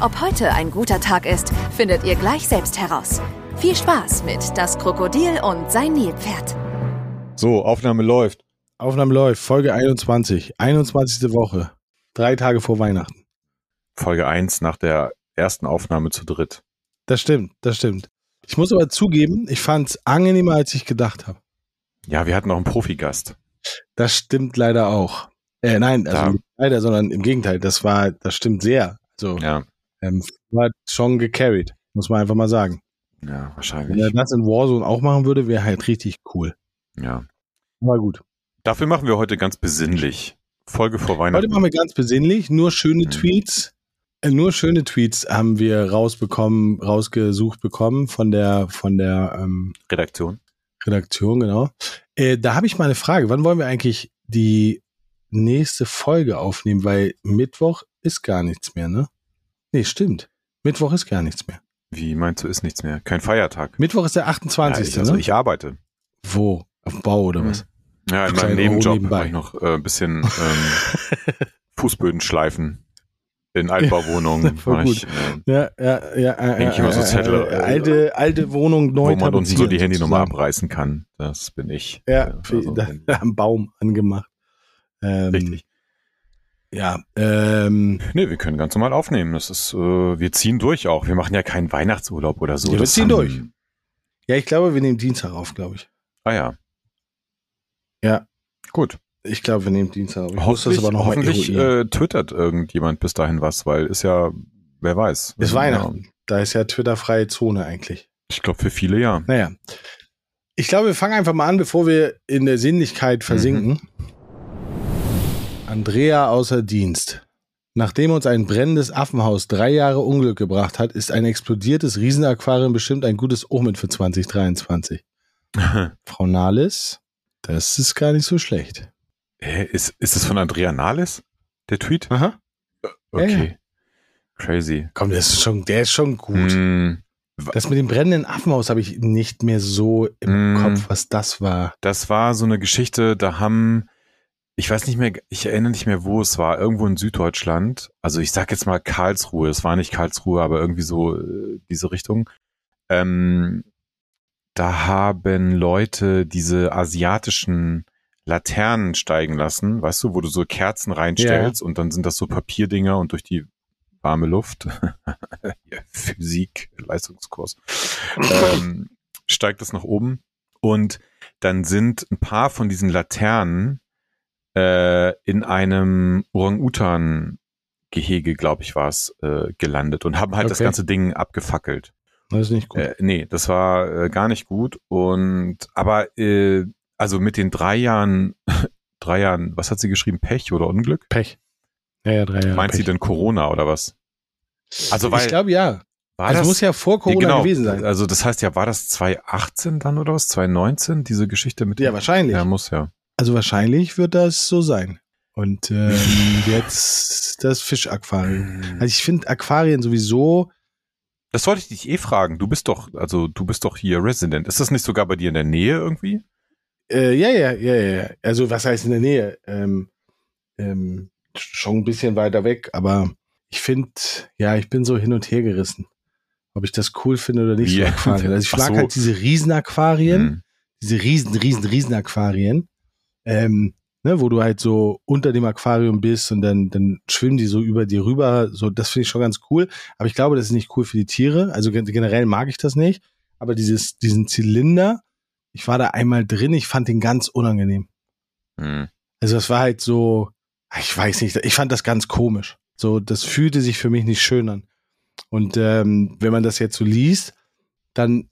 Ob heute ein guter Tag ist, findet ihr gleich selbst heraus. Viel Spaß mit Das Krokodil und sein Nilpferd. So, Aufnahme läuft. Aufnahme läuft, Folge 21, 21. Woche, drei Tage vor Weihnachten. Folge 1 nach der ersten Aufnahme zu dritt. Das stimmt, das stimmt. Ich muss aber zugeben, ich fand es angenehmer, als ich gedacht habe. Ja, wir hatten noch einen Profigast. Das stimmt leider auch. Äh, nein, also nicht leider, sondern im Gegenteil, das war, das stimmt sehr. Also, Ja, ähm, war schon gecarried, muss man einfach mal sagen. ja, Wenn er wahrscheinlich. das in Warzone auch machen würde, wäre halt richtig cool. Ja. Aber gut. Dafür machen wir heute ganz besinnlich. Folge vor Heute Weihnachten. machen wir ganz besinnlich, nur schöne Mhm. Tweets. Äh, nur schöne Tweets haben wir rausbekommen, rausgesucht bekommen von der, von der ähm, Redaktion. Redaktion, genau. Äh, da habe ich mal eine Frage. Wann wollen wir eigentlich die nächste Folge aufnehmen? Weil Mittwoch ist gar nichts mehr, ne? Nee, stimmt. Mittwoch ist gar nichts mehr. Wie meinst du, ist nichts mehr? Kein Feiertag. Mittwoch ist der Ja, 28. ich, also ne? ich arbeite. Wo? Auf dem Bau oder Mhm. was? Ja, in meinem Nebenjob mache ich noch äh, ein bisschen ähm, Fußböden schleifen. In Altbauwohnungen ich, äh, Ja, ja, ja. Äh, ich immer so äh, Zettel, äh, alte, alte Wohnung neu wo man unten so die Handynummer sozusagen. abreißen kann. Das bin ich. Ja, also, da, am Baum angemacht. Ähm, richtig. Ja, ähm, Nee, wir können ganz normal aufnehmen. Das ist, äh, wir ziehen durch auch. Wir machen ja keinen Weihnachtsurlaub oder so. Ja, wir ziehen durch. ja, ich glaube, wir nehmen Dienstag auf, glaube ich. Ah ja. Ja. Gut. Ich glaube, wir nehmen Dienstag auf. Ich muss Hoffentlich, das aber noch hoffentlich äh, twittert irgendjemand bis dahin was, weil ist ja, wer weiß. Ist Ja, Weihnachten. Da ist ja Twitter-freie Zone eigentlich. Ich glaube für viele ja. Naja. Ich glaube, wir fangen einfach mal an, bevor wir in der Sinnlichkeit versinken. Andrea außer Dienst. Nachdem uns ein brennendes Affenhaus drei Jahre Unglück gebracht hat, ist ein explodiertes Riesenaquarium bestimmt ein gutes Omen für 2023. Frau Nahles, das ist gar nicht so schlecht. Hä, ist, ist das von Andrea Nahles? Der Tweet? Aha. Okay. Crazy. Komm, der ist schon, der ist schon gut. Mm, Das mit dem brennenden Affenhaus habe ich nicht mehr so im Mm. Kopf, was das war. das war so eine Geschichte, da haben, ich weiß nicht mehr, ich erinnere nicht mehr, wo es war, irgendwo in Süddeutschland. Also ich sag jetzt mal Karlsruhe, es war nicht Karlsruhe, aber irgendwie so äh, diese Richtung. Ähm, da haben Leute diese asiatischen Laternen steigen lassen, weißt du, wo du so Kerzen reinstellst und dann sind das so Papierdinger und durch die warme Luft, ja, Physik, Leistungskurs, ähm, steigt das nach oben. Und dann sind ein paar von diesen Laternen äh, in einem Orang-Utan-Gehege, glaube ich, war es, äh, gelandet und haben halt das Okay. ganze Ding abgefackelt. Das ist nicht gut. Äh, nee, das war äh, gar nicht gut. Und aber äh, also mit den drei Jahren, drei Jahren, was hat sie geschrieben? Pech oder Unglück? Pech. Ja, ja, drei Jahre. Meint Pech. sie denn Corona oder was? Also weil ich glaube ja. war Also das, muss ja vor Corona Ja, genau. gewesen sein. Also das heißt ja, war das 2018 dann oder was? 2019 diese Geschichte mit? Ja, wahrscheinlich. Ja, muss ja. Also wahrscheinlich wird das so sein. Und ähm, jetzt das Fischaquarium. Also ich finde Aquarien sowieso. Das wollte ich dich eh fragen. Du bist doch, also du bist doch hier Resident. Ist das nicht sogar bei dir in der Nähe irgendwie? Äh, ja, ja, ja, ja. Also was heißt in der Nähe? Ähm, ähm, schon ein bisschen weiter weg, aber ich finde, ja, ich bin so hin und her gerissen. Ob ich das cool finde oder nicht, Ja. so Aquarien. Also ich mag so. halt diese Riesenaquarien. Hm. diese riesen, riesen, riesen Aquarien, ähm, ne, wo du halt so unter dem Aquarium bist und dann, dann schwimmen die so über dir rüber. So, das finde ich schon ganz cool. Aber ich glaube, das ist nicht cool für die Tiere. Also gen- generell mag ich das nicht. Aber dieses, diesen Zylinder, ich war da einmal drin, ich fand den ganz unangenehm. Hm. Also das war halt so, ich weiß nicht, ich fand das ganz komisch. So, das fühlte sich für mich nicht schön an. Und ähm, wenn man das jetzt so liest, dann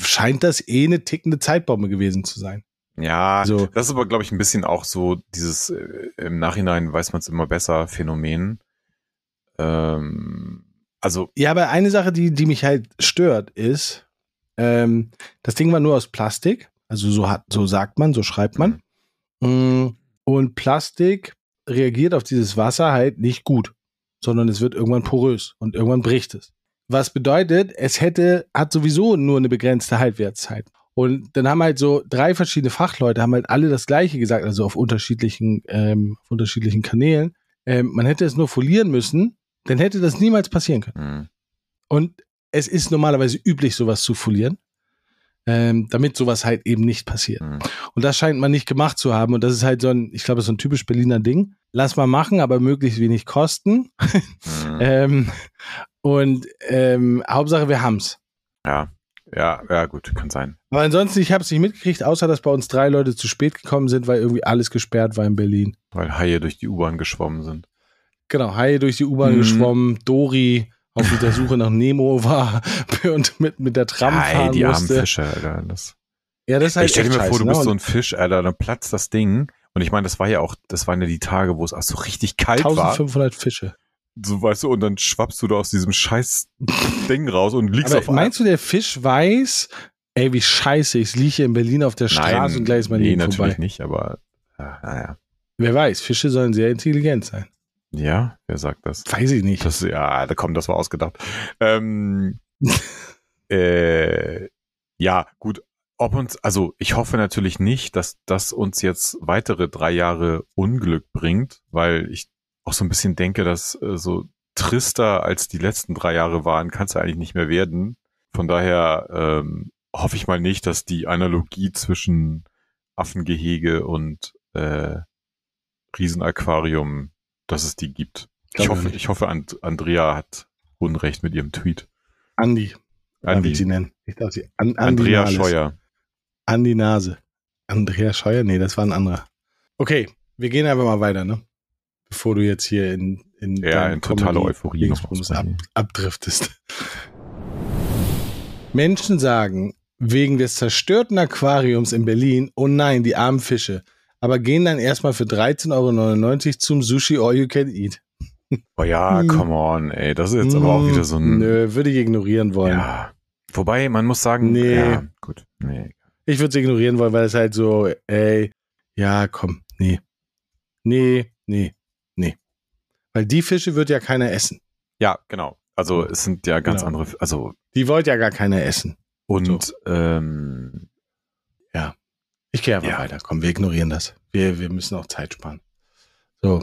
scheint das eh eine tickende Zeitbombe gewesen zu sein. Ja, So. das ist aber, glaube ich, ein bisschen auch so dieses äh, im Nachhinein weiß man es immer besser Phänomen. Ähm, also, Ja, aber eine Sache, die, die mich halt stört, ist, Ähm, das Ding war nur aus Plastik. Also so hat, so sagt man, so schreibt man. Mm, Und Plastik reagiert auf dieses Wasser halt nicht gut, sondern es wird irgendwann porös und irgendwann bricht es. Was bedeutet, es hätte, hat sowieso nur eine begrenzte Halbwertszeit. Und dann haben halt so drei verschiedene Fachleute, haben halt alle das Gleiche gesagt, also auf unterschiedlichen, ähm, auf unterschiedlichen Kanälen. Ähm, man hätte es nur folieren müssen, dann hätte das niemals passieren können. Hm. Und es ist normalerweise üblich, sowas zu folieren, ähm, damit sowas halt eben nicht passiert. Hm. Und das scheint man nicht gemacht zu haben. Und das ist halt so ein, ich glaube, so ein typisch Berliner Ding. Lass mal machen, aber möglichst wenig kosten. Hm. Ähm, und ähm, Hauptsache, wir haben's. Ja, ja, ja, gut, kann sein. Aber ansonsten, ich habe es nicht mitgekriegt, außer dass bei uns drei Leute zu spät gekommen sind, weil irgendwie alles gesperrt war in Berlin. Weil Haie durch die U-Bahn geschwommen sind. Genau, Hai durch die U-Bahn Mhm. geschwommen, Dori auf der Suche nach Nemo war und mit, mit der Tram Ei, fahren die armen musste. Fische, Alter. Das Ja, das ist halt ich stell dir mal vor, du scheiße, bist ne? so ein Fisch, Alter, dann platzt das Ding. Und ich meine, das war ja auch, das waren ja die Tage, wo es auch so richtig kalt war. 1500 Fische. So, weißt du, und dann schwappst du da aus diesem scheiß Ding raus und liegst Aber auf meinst du, der Fisch weiß, ey, wie scheiße, ich liege hier in Berlin auf der Straße und gleich ist mein nee, Leben natürlich vorbei. nicht, aber ja, naja. Wer weiß, Fische sollen sehr intelligent sein. Ja, wer sagt das? Weiß ich nicht. Das, ja, da komm, das war ausgedacht. Ähm, äh, ja, gut. Ob uns, also ich hoffe natürlich nicht, dass das uns jetzt weitere drei Jahre Unglück bringt, weil ich auch so ein bisschen denke, dass äh, so trister als die letzten drei Jahre waren, kann es ja eigentlich nicht mehr werden. Von daher ähm, hoffe ich mal nicht, dass die Analogie zwischen Affengehege und äh, Riesenaquarium, dass es die gibt. Ich hoffe, ich hoffe, And Andrea hat Unrecht mit ihrem Tweet. Andi, darf ich sie Andi, nennen. Ich darf sie an, Andi Andrea Nahles. Scheuer. Andi Nase. Andrea Scheuer? Nee, das war ein anderer. Okay, wir gehen einfach mal weiter, ne? Bevor du jetzt hier in, in, Ja, in totale Euphorie ab, abdriftest. Menschen sagen, wegen des zerstörten Aquariums in Berlin, oh nein, die armen Fische, aber gehen dann erstmal für 13,99 Euro zum Sushi All You Can Eat. Oh ja, Hm. come on, ey. Das ist jetzt aber auch wieder so ein. Nö, würde ich ignorieren wollen. Ja. Wobei, man muss sagen, Nee. ja, gut. Nee. Ich würde es ignorieren wollen, weil es halt so, ey, ja, komm. Nee, nee, nee. Weil die Fische wird ja keiner essen. Ja, genau. Also es sind ja ganz Genau. andere, also Die wollte ja gar keiner essen. und ähm, Ich gehe einfach Ja. weiter. Komm, wir ignorieren das. Wir, wir müssen auch Zeit sparen. So.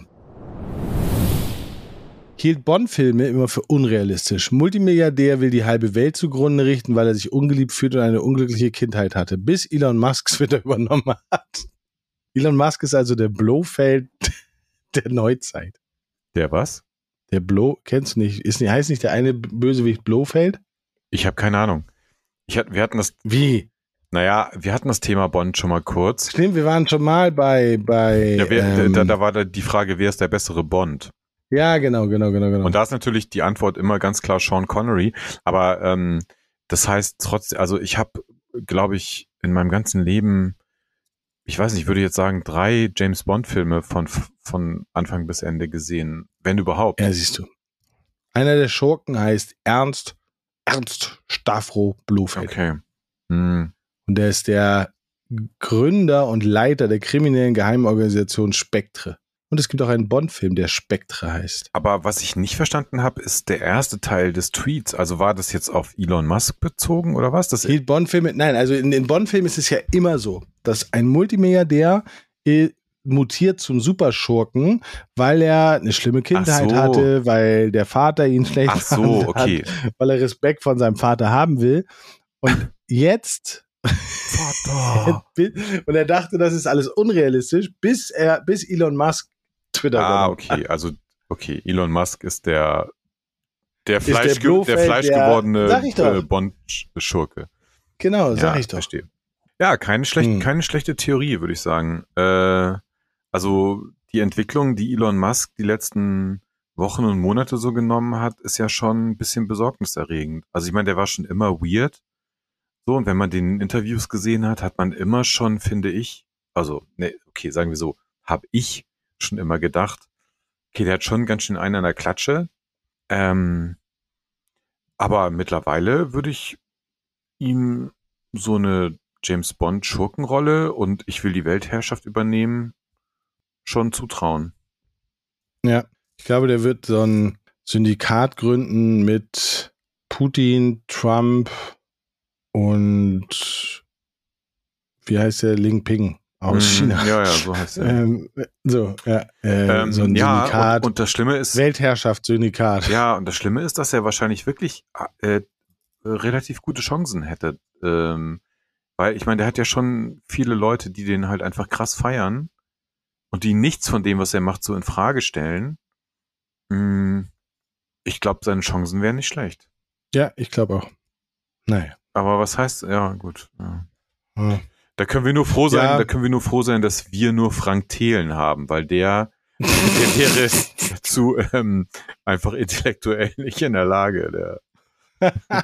Hielt Bond-Filme immer für unrealistisch. Multimilliardär will die halbe Welt zugrunde richten, weil er sich ungeliebt fühlt und eine unglückliche Kindheit hatte, bis Elon Musk Twitter übernommen hat. Elon Musk ist also der Blofeld der Neuzeit. Der was? Der Blo, kennst du nicht? Ist heißt nicht der eine Bösewicht Blofeld? Ich habe keine Ahnung. Ich hat, wir hatten das, Wie? naja, wir hatten das Thema Bond schon mal kurz. Stimmt, wir waren schon mal bei, bei, Ja, wer, ähm, da, da war da die Frage, wer ist der bessere Bond? ja, genau, genau, genau, genau. Und da ist natürlich die Antwort immer ganz klar Sean Connery. Aber ähm, das heißt trotzdem, also ich habe, glaube ich, in meinem ganzen Leben, ich weiß nicht, ich würde jetzt sagen, drei James Bond-Filme von, von Anfang bis Ende gesehen, wenn überhaupt. Ja, siehst du. Einer der Schurken heißt Ernst, Ernst Stavro Blofeld. Okay. Hm. Und der ist der Gründer und Leiter der kriminellen Geheimorganisation Spektre. Und es gibt auch einen Bond-Film, der Spektre heißt. Aber was ich nicht verstanden habe, ist der erste Teil des Tweets. Also war das jetzt auf Elon Musk bezogen oder was? Das Hielt Bond-Filme, nein, also in den Bond-Filmen ist es ja immer so, dass ein Multimilliardär äh, mutiert zum Superschurken, weil er eine schlimme Kindheit so. hatte, weil der Vater ihn schlecht Ach so, behandelt okay. hat, weil er Respekt von seinem Vater haben will. Und jetzt Vater. und er dachte, das ist alles unrealistisch, bis er, bis Elon Musk Twitter Ah, okay. Also, okay. Elon Musk ist der, der der Fleisch, der, Blofeld, der- fleischgewordene doch. äh, Bond-Schurke. Genau, sag ja, ich doch. Verstehe. Ja, keine, schlecht, Hm. keine schlechte Theorie, würde ich sagen. Äh, also die Entwicklung, die Elon Musk die letzten Wochen und Monate so genommen hat, ist ja schon ein bisschen besorgniserregend. Also ich meine, der war schon immer weird. So, und wenn man den in Interviews gesehen hat, hat man immer schon, finde ich, also, ne, okay, sagen wir so, habe ich schon immer gedacht, okay, der hat schon ganz schön einen an der Klatsche. Ähm, aber mittlerweile würde ich ihm so eine James Bond Schurkenrolle und ich will die Weltherrschaft übernehmen schon zutrauen. Ja, ich glaube, der wird so ein Syndikat gründen mit Putin, Trump und wie heißt der Ling Ping aus Mhm, China. Ja, ja, so heißt er. Ähm, so, ja, äh, Ähm, so ein ja, Syndikat, und, und das Schlimme ist, Weltherrschaftssyndikat. ja, und das Schlimme ist, dass er wahrscheinlich wirklich äh, relativ gute Chancen hätte. Ähm, weil ich meine, der hat ja schon viele Leute, die den halt einfach krass feiern und die nichts von dem, was er macht, so in Frage stellen. Mm, Ich glaube, seine Chancen wären nicht schlecht. Ja, ich glaube auch. Naja. Aber was heißt, ja, gut. Ja. Ja. Da können wir nur froh sein, Ja. da können wir nur froh sein, dass wir nur Frank Thelen haben, weil der, der wäre dazu ähm, einfach intellektuell nicht in der Lage. Der.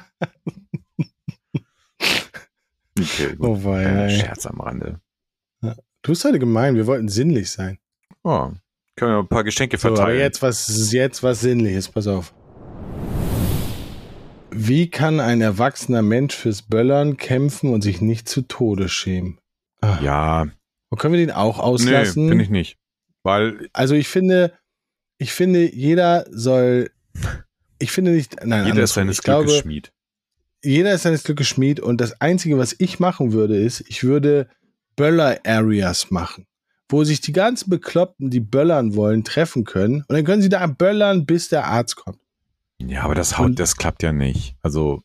Okay, gut. Oh wei, ey. Scherz am Rande. Du bist heute gemein, wir wollten sinnlich sein. Oh, können wir ein paar Geschenke So, aber verteilen. jetzt was, jetzt was Sinnliches, pass auf. Wie kann ein erwachsener Mensch fürs Böllern kämpfen und sich nicht zu Tode schämen? Ah. ja, Und können wir den auch nee, auslassen? finde ich nicht. Weil also ich finde, ich finde, jeder soll, ich finde nicht, nein, jeder ist seines Glückes Schmied. jeder ist seines Glückes Schmied und das Einzige, was ich machen würde, ist, ich würde Böller-Areas machen, wo sich die ganzen Bekloppten, die böllern wollen, treffen können und dann können sie da böllern, bis der Arzt kommt. Ja, aber das haut, Und- das klappt ja nicht. Also,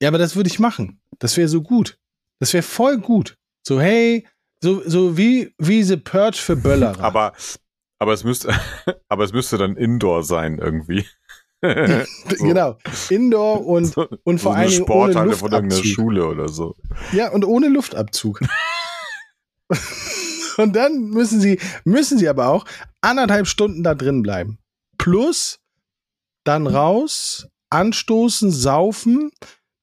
Ja, aber das würde ich machen. Das wäre so gut. Das wäre voll gut. So, hey, so, so wie, wie The Purge für Böllerer. aber, aber es müsste, aber es müsste dann Indoor sein irgendwie. so. Genau. Indoor und, So- und vor so eine Dingen ohne Sporthalle von irgendeiner Luftabzug. Schule oder so. Ja, und ohne Luftabzug. und dann müssen sie, müssen sie aber auch anderthalb Stunden da drin bleiben. Plus dann raus, anstoßen, saufen,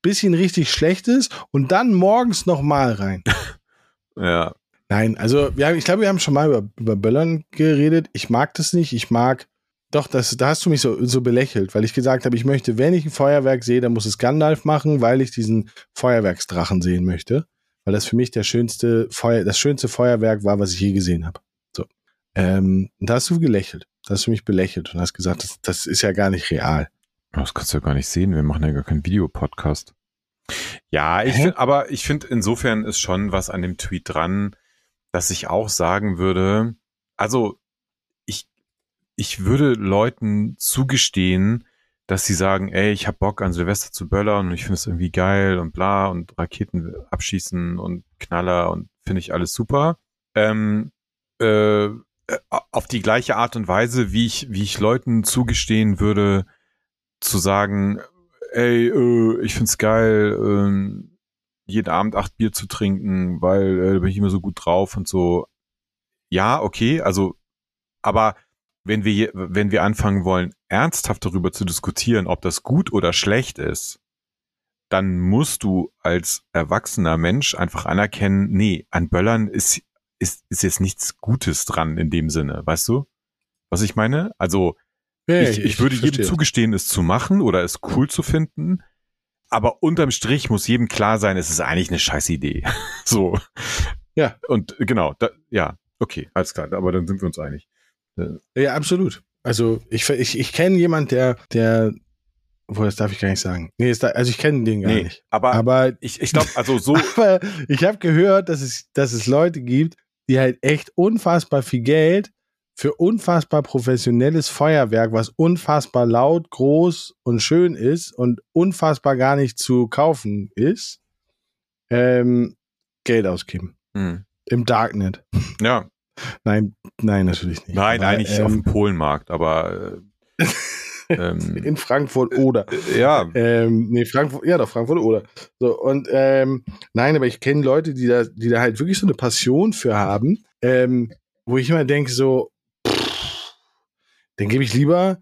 bisschen richtig schlecht ist und dann morgens nochmal rein. Ja, Nein, also wir haben, ich glaube, wir haben schon mal über, über Böllern geredet. Ich mag das nicht. Ich mag, doch, das, da hast du mich so, so belächelt, weil ich gesagt habe, ich möchte, wenn ich ein Feuerwerk sehe, dann muss es Gandalf machen, weil ich diesen Feuerwerksdrachen sehen möchte. Weil das für mich der schönste Feuer, das schönste Feuerwerk war, was ich je gesehen habe. Ähm, da hast du gelächelt. Da hast du mich belächelt und hast gesagt, das, das ist ja gar nicht real. das kannst du ja gar nicht sehen. Wir machen ja gar keinen Videopodcast. Ja, ich find, aber ich finde, insofern ist schon was an dem Tweet dran, dass ich auch sagen würde, also ich, ich würde Leuten zugestehen, dass sie sagen, ey, ich hab Bock an Silvester zu böllern und ich finde es irgendwie geil und bla und Raketen abschießen und Knaller und finde ich alles super. Ähm, äh, äh, auf die gleiche Art und Weise, wie ich, wie ich Leuten zugestehen würde, zu sagen, ey, äh, ich find's geil, ähm, jeden Abend acht Bier zu trinken, weil äh, da bin ich immer so gut drauf und so. Ja, okay, also, aber wenn wir, wenn wir anfangen wollen, ernsthaft darüber zu diskutieren, ob das gut oder schlecht ist, dann musst du als erwachsener Mensch einfach anerkennen, nee, an Böllern ist, ist, ist jetzt nichts Gutes dran in dem Sinne, weißt du? Was ich meine? Also, Ja, ich, ich, würde jedem verstehe. zugestehen, es zu machen oder es cool zu finden. Aber unterm Strich muss jedem klar sein, es ist eigentlich eine scheiß Idee. so. Ja. Und äh, genau, da, ja, okay, alles klar, aber dann sind wir uns einig. Ja, absolut. Also ich, ich, ich kenne jemand, der, der, wo das darf ich gar nicht sagen. Nee, ist da, also ich kenne den gar Nee, nicht. aber, Aber, ich, ich glaube, also so, aber ich habe gehört, dass es, dass es Leute gibt, die halt echt unfassbar viel Geld für unfassbar professionelles Feuerwerk, was unfassbar laut, groß und schön ist und unfassbar gar nicht zu kaufen ist, ähm, Geld ausgeben. hm, Im Darknet. ja, Nein, nein, natürlich nicht. nein, Aber, eigentlich auf ähm, dem Polenmarkt, aber äh, ähm, in Frankfurt oder. äh, ja, Ähm, nee, Frankfurt, ja doch, Frankfurt oder. So, und ähm, nein, aber ich kenne Leute, die da, die da halt wirklich so eine Passion für haben, ähm, wo ich immer denke, so, pff, dann gebe ich lieber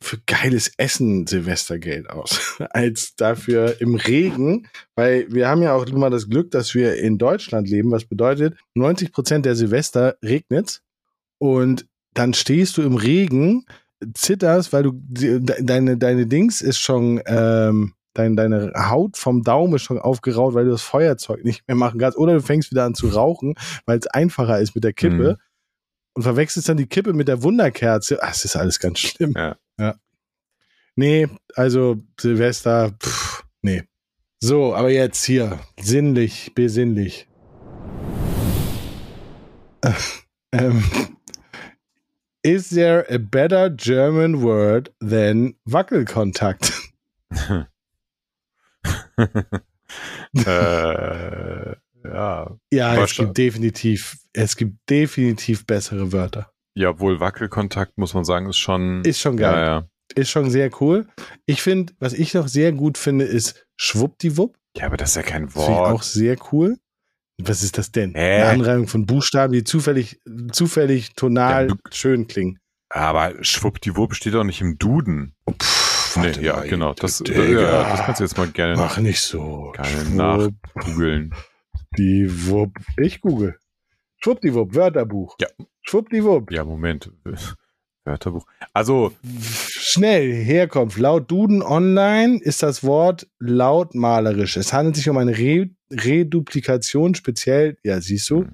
für geiles Essen Silvestergeld aus, als dafür im Regen, weil wir haben ja auch immer das Glück, dass wir in Deutschland leben, was bedeutet, 90 Prozent der Silvester regnet und dann stehst du im Regen, zitterst, weil du de- deine, deine Dings ist schon, ähm, dein, deine Haut vom Daumen ist schon aufgeraut, weil du das Feuerzeug nicht mehr machen kannst. Oder du fängst wieder an zu rauchen, weil es einfacher ist mit der Kippe. Mhm. Und verwechselst dann die Kippe mit der Wunderkerze. Ach, das ist alles ganz schlimm. Ja. ja. Nee, also Silvester, pff, nee. So, aber jetzt hier, sinnlich, besinnlich. ähm, is there a better German word than Wackelkontakt? äh, ja. Ja, es gibt definitiv, es gibt definitiv bessere Wörter. Ja, wohl Wackelkontakt, muss man sagen, ist schon. Ist schon geil. Ja, ja. Ist schon sehr cool. Ich finde, was ich noch sehr gut finde, ist Schwuppdiwupp. ja, aber das ist ja kein Das finde ich auch Wort. sehr cool. Was ist das denn? Hä? Eine Anreihung von Buchstaben, die zufällig, zufällig tonal Ja, schön klingen. Aber schwuppdiwupp steht doch nicht im Duden. Pff, Nee, ja, mal, genau. Das, Digga. ja, das kannst du jetzt mal gerne Mach nicht so. Gerne googeln. Schwuppdiwupp. Ich google. Schwuppdiwupp, Wörterbuch. Ja. Schwuppdiwupp. Ja, Moment. Wörterbuch. Also, Schnell, Herkunft. Laut Duden Online ist das Wort lautmalerisch. Es handelt sich um eine Re Reduplikation, speziell, ja, siehst du?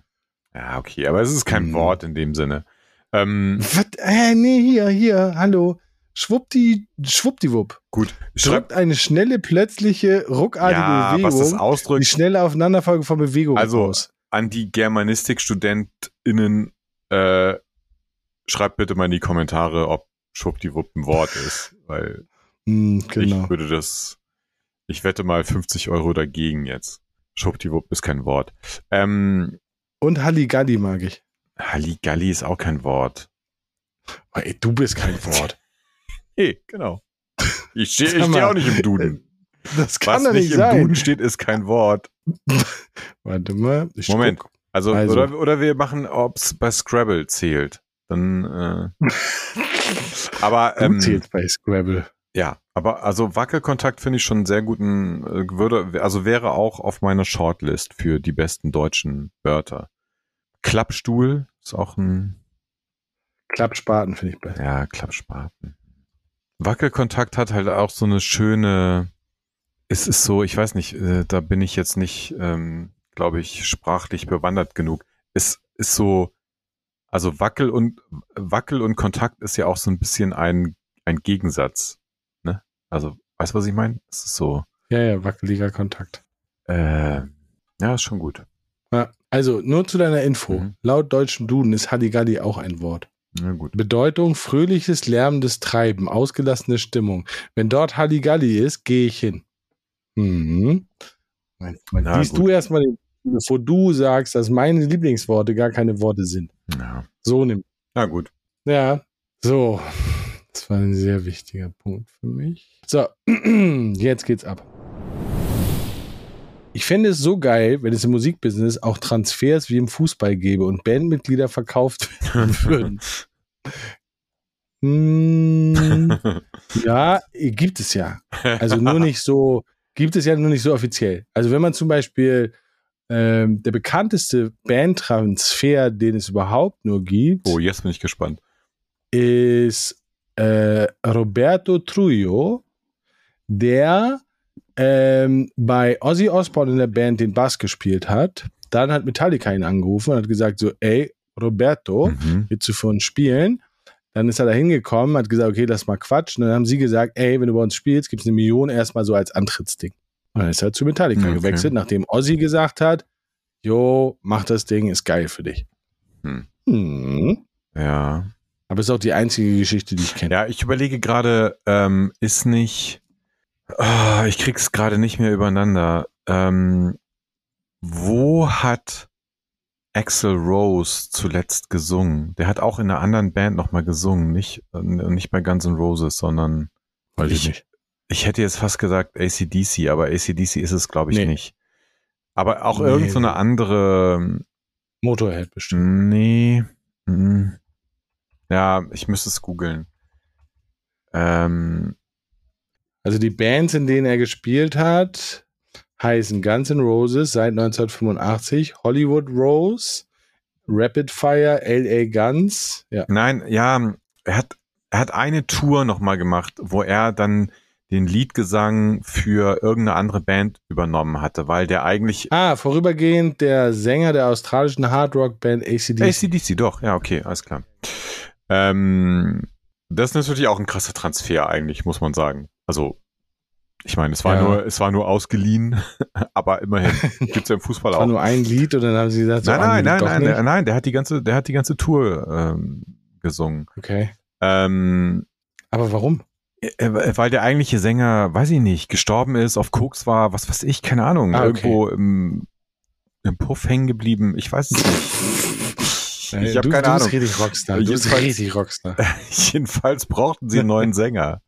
ja, okay, aber es ist kein Hm. Wort in dem Sinne. Ähm, Was? Äh, nee, hier, hier, hallo. Schwuppdi, schwuppdiwupp. gut, schreib, Drückt eine schnelle, plötzliche, ruckartige ja, was das Bewegung, die ausdrückt, schnelle Aufeinanderfolge von Bewegungen Also, aus. an die GermanistikstudentInnen, äh, schreibt bitte mal in die Kommentare, ob schwuppdiwupp ein Wort ist, weil Hm, genau. ich würde das, ich wette mal 50 Euro dagegen jetzt. Schwuppdiwupp ist kein Wort. Ähm, Und Halligalli mag ich. Halligalli ist auch kein Wort. Oh, ey, du bist kein Wort. Hey, genau. Ich stehe steh auch nicht im Duden. Das kann Was nicht nicht im sein. Duden steht, ist kein Wort. Warte mal. Moment. guck. Also, Also. Oder, oder wir machen, ob es bei Scrabble zählt. Dann, äh, aber, ähm, zählst bei Scrabble. ja, aber also Wackelkontakt finde ich schon einen sehr guten, äh, würde, also wäre auch auf meiner Shortlist für die besten deutschen Wörter. Klappstuhl ist auch ein, Klappspaten finde ich besser. ja, Klappspaten. Wackelkontakt hat halt auch so eine schöne, es ist so, ich weiß nicht, äh, da bin ich jetzt nicht, ähm, glaube ich, sprachlich bewandert genug. Es ist so, also Wackel und Wackel und Kontakt ist ja auch so ein bisschen ein, ein Gegensatz. Also, weißt du, was ich meine? Es ist so, Ja, ja, wackeliger Kontakt. äh, ja, ist schon gut. Ja, also, nur zu deiner Info. Mhm. Laut deutschen Duden ist Halligalli auch ein Wort. Na gut. Bedeutung fröhliches, lärmendes Treiben, ausgelassene Stimmung. Wenn dort Halligalli ist, gehe ich hin. Mhm. Na liest gut. du erstmal, bevor du sagst, dass meine Lieblingsworte gar keine Worte sind. Ja. So nimm. Na gut. Ja, so. Das war ein sehr wichtiger Punkt für mich. So, jetzt geht's ab. Ich fände es so geil, wenn es im Musikbusiness auch Transfers wie im Fußball gäbe und Bandmitglieder verkauft werden würden. Hm, ja, gibt es ja. Also nur nicht so, gibt es ja nur nicht so offiziell. Also wenn man zum Beispiel ähm, der bekannteste Bandtransfer, den es überhaupt nur gibt, Oh, jetzt bin ich gespannt. ist äh, Roberto Trujillo, der ähm, bei Ozzy Osbourne in der Band den Bass gespielt hat. Dann hat Metallica ihn angerufen und hat gesagt so, ey, Roberto, Mhm. willst du für uns spielen? Dann ist er da hingekommen, hat gesagt, okay, lass mal quatschen. Dann haben sie gesagt, ey, wenn du bei uns spielst, gibt's eine Million erstmal so als Antrittsding. Und dann ist er zu Metallica Okay. gewechselt, nachdem Ozzy gesagt hat, jo, mach das Ding, ist geil für dich. Hm. Hm. Ja. Aber ist auch die einzige Geschichte, die ich kenne. Ja, ich überlege gerade, ähm, ist nicht, Ah, ich krieg's gerade nicht mehr übereinander. Ähm, wo hat Axel Rose zuletzt gesungen? Der hat auch in einer anderen Band nochmal gesungen, nicht, äh, nicht bei Guns N' Roses, sondern Weiß ich ich, nicht. ich hätte jetzt fast gesagt ACDC, aber ACDC ist es, glaube ich, Nee. nicht. Aber auch Nee. irgend so eine andere, Motorhead bestimmt. Nee. mm. Ja, ich müsste es googeln. Ähm, Also die Bands, in denen er gespielt hat, heißen Guns N' Roses seit 1985, Hollywood Rose, Rapid Fire, LA Guns. Ja. nein, ja, er hat, er hat eine Tour nochmal gemacht, wo er dann den Leadgesang für irgendeine andere Band übernommen hatte, weil der eigentlich Ah, vorübergehend der Sänger der australischen Hardrock-Band ACDC. ACDC, doch, ja, okay, alles klar. Ähm, das ist natürlich auch ein krasser Transfer eigentlich, muss man sagen. Also, ich meine, es war Ja. nur, es war nur ausgeliehen, aber immerhin gibt's ja im Fußball Das war auch. nur ein Lied und dann haben sie gesagt, so, Nein, ah, nein, nein, nein, der, nein, der hat die ganze, der hat die ganze Tour ähm, gesungen. Okay. Ähm, Aber warum? äh, weil der eigentliche Sänger, weiß ich nicht, gestorben ist, auf Koks war, was weiß ich, keine Ahnung, Ah, okay. irgendwo im, im Puff hängen geblieben. Ich weiß es nicht. Ich, habe keine du Ahnung. bist richtig Rockstar. Du bist richtig Rockstar. Jedenfalls brauchten sie einen neuen Sänger.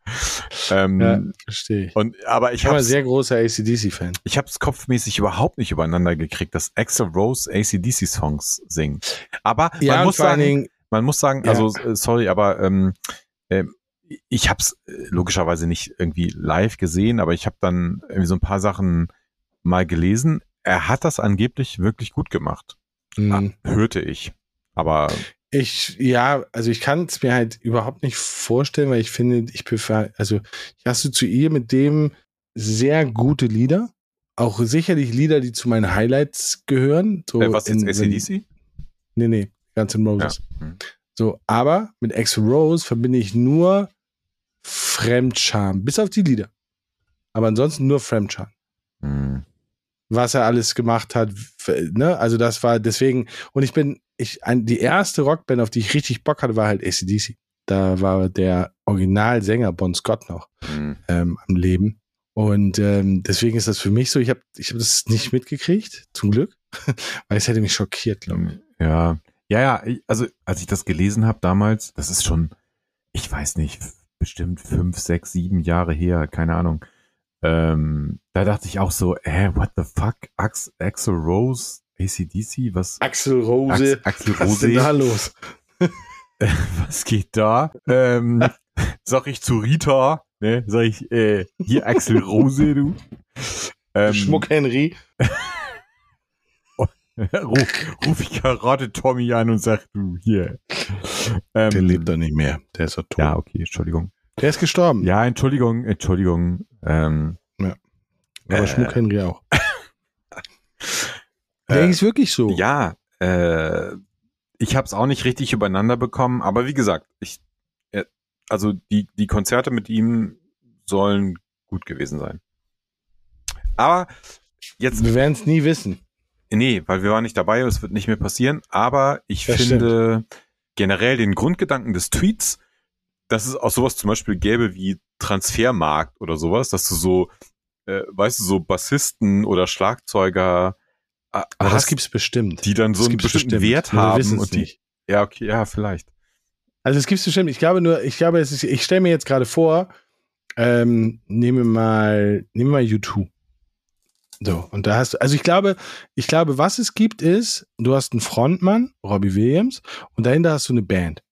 ähm, Ja, verstehe ich. und, aber ich Ich ein sehr großer ACDC-Fan. ich habe es kopfmäßig überhaupt nicht übereinander gekriegt, dass Axel Rose ACDC Songs singt. Aber Ja, man muss sagen, Dingen, man muss sagen, Ja. also äh, sorry, aber ähm, äh, ich habe es logischerweise nicht irgendwie live gesehen, aber ich habe dann irgendwie so ein paar Sachen mal gelesen. Er hat das angeblich wirklich gut gemacht, mh, hörte ich. Aber ich, ja, also ich kann es mir halt überhaupt nicht vorstellen, weil ich finde, ich prefer, also ich assoziiere ihr mit dem sehr gute Lieder. Auch sicherlich Lieder, die zu meinen Highlights gehören. So äh, was in- ACDC? Nee, nee, Guns N' Ja. Roses. Hm. So, aber mit Axl Rose verbinde ich nur Fremdscham, bis auf die Lieder. Aber ansonsten nur Fremdscham. Hm. Was er alles gemacht hat, ne? Also das war deswegen, und ich bin, ich, ein, die erste Rockband, auf die ich richtig Bock hatte, war halt ACDC. Da war der Originalsänger Bon Scott noch Hm. ähm, am Leben. Und ähm, deswegen ist das für mich so, ich habe ich hab das nicht mitgekriegt, zum Glück, weil es hätte mich schockiert, glaube ich. Ja, ja, ja. Also als ich das gelesen habe damals, das ist schon, ich weiß nicht, bestimmt fünf, sechs, sieben Jahre her, keine Ahnung. Ähm, da dachte ich auch so, hä, what the fuck? Ax Axel Rose, ACDC, was? Axel Rose, Ax Axel was ist denn da Rose, los? was geht da? Ähm, sag ich zu Rita, ne? Sag ich, äh, hier Axel Rose, du. Ähm, Schmuck Henry. ruf, ruf ich gerade Tommy an und sag, du, hier. Ähm, Der lebt doch nicht mehr. Der ist doch tot. Ja, okay, Entschuldigung. Der ist gestorben. Ja, Entschuldigung, Entschuldigung. Ähm, aber äh, Schmuck Henry auch. Der äh, ist wirklich so. Ja, äh, ich habe es auch nicht richtig übereinander bekommen, aber wie gesagt, ich, äh, also die, die Konzerte mit ihm sollen gut gewesen sein. Aber jetzt, Wir werden es nie wissen. nee, weil wir waren nicht dabei, es wird nicht mehr passieren, aber ich Das finde generell den Grundgedanken des Tweets, dass es auch sowas zum Beispiel gäbe wie Transfermarkt oder sowas, dass du so, äh, weißt du, so Bassisten oder Schlagzeuger Aber das hast, gibt's bestimmt. die dann so einen bestimmten bestimmt. Wert haben und die, nicht. ja, okay, ja, vielleicht. Also es gibt's bestimmt. Ich glaube nur, ich glaube, es ist, ich stelle mir jetzt gerade vor, ähm, nehme mal, nehme mal U2. So, und da hast du, also ich glaube, ich glaube, was es gibt ist, du hast einen Frontmann, Robbie Williams, und dahinter hast du eine Band.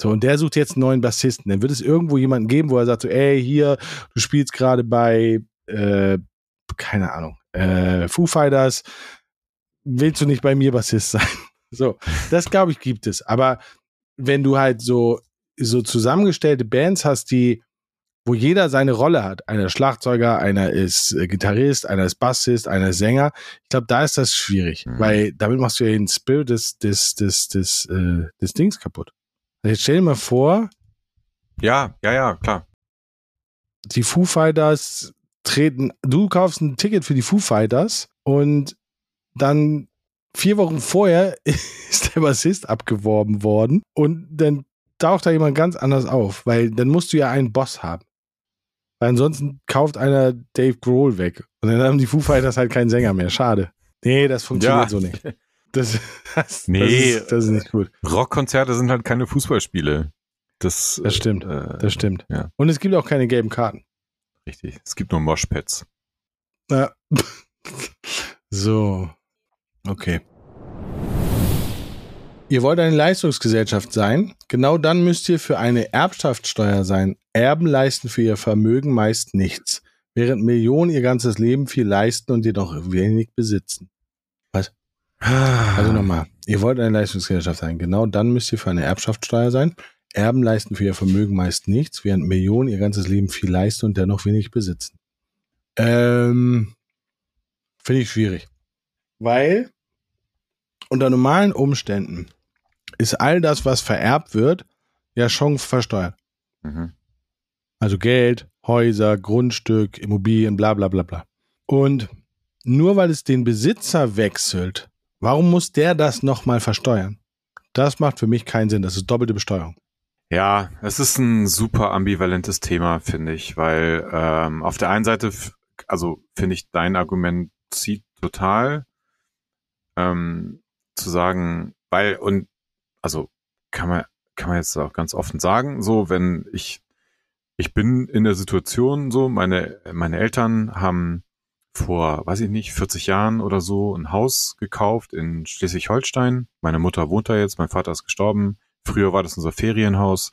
So, und der sucht jetzt einen neuen Bassisten. Dann wird es irgendwo jemanden geben, wo er sagt so, ey, hier, du spielst gerade bei, äh, keine Ahnung, äh, Foo Fighters, willst du nicht bei mir Bassist sein? So, das glaube ich gibt es. Aber wenn du halt so, so zusammengestellte Bands hast, die, wo jeder seine Rolle hat, einer ist Schlagzeuger, einer ist äh, Gitarrist, einer ist Bassist, einer ist Sänger, ich glaube, da ist das schwierig, Mhm. weil damit machst du ja den Spirit des, des, des, des, äh, des Dings kaputt. Also Jetzt stell dir mal vor, Ja, ja, ja, klar. die Foo Fighters treten, du kaufst ein Ticket für die Foo Fighters und dann vier Wochen vorher ist der Bassist abgeworben worden und dann taucht da jemand ganz anders auf, weil dann musst du ja einen Boss haben. Weil ansonsten kauft einer Dave Grohl weg und dann haben die Foo Fighters halt keinen Sänger mehr. Schade. Nee, das funktioniert Ja. so nicht. Das, das, Nee. das, ist, das ist nicht gut. Rockkonzerte sind halt keine Fußballspiele. Das, Das stimmt. Äh, Das stimmt. Ja. Und es gibt auch keine gelben Karten. Richtig. Es gibt nur Moshpads. Ja. so. Okay. Ihr wollt eine Leistungsgesellschaft sein? Genau dann müsst ihr für eine Erbschaftssteuer sein. Erben leisten für ihr Vermögen meist nichts, während Millionen ihr ganzes Leben viel leisten und jedoch wenig besitzen. Also nochmal, ihr wollt eine Leistungsgesellschaft sein. Genau dann müsst ihr für eine Erbschaftssteuer sein. Erben leisten für ihr Vermögen meist nichts, während Millionen ihr ganzes Leben viel leisten und dennoch wenig besitzen. Ähm, Finde ich schwierig. Weil unter normalen Umständen ist all das, was vererbt wird, ja schon versteuert. Mhm. Also Geld, Häuser, Grundstück, Immobilien, bla bla bla bla. Und nur weil es den Besitzer wechselt, warum muss der das nochmal versteuern? Das macht für mich keinen Sinn. Das ist doppelte Besteuerung. Ja, es ist ein super ambivalentes Thema, finde ich, weil ähm, auf der einen Seite, also finde ich, dein Argument zieht total ähm, zu sagen, weil und also kann man kann man jetzt auch ganz offen sagen, so wenn ich ich bin in der Situation so, meine meine Eltern haben vor, weiß ich nicht, 40 Jahren oder so ein Haus gekauft in Schleswig-Holstein. Meine Mutter wohnt da jetzt, mein Vater ist gestorben. Früher war das unser Ferienhaus.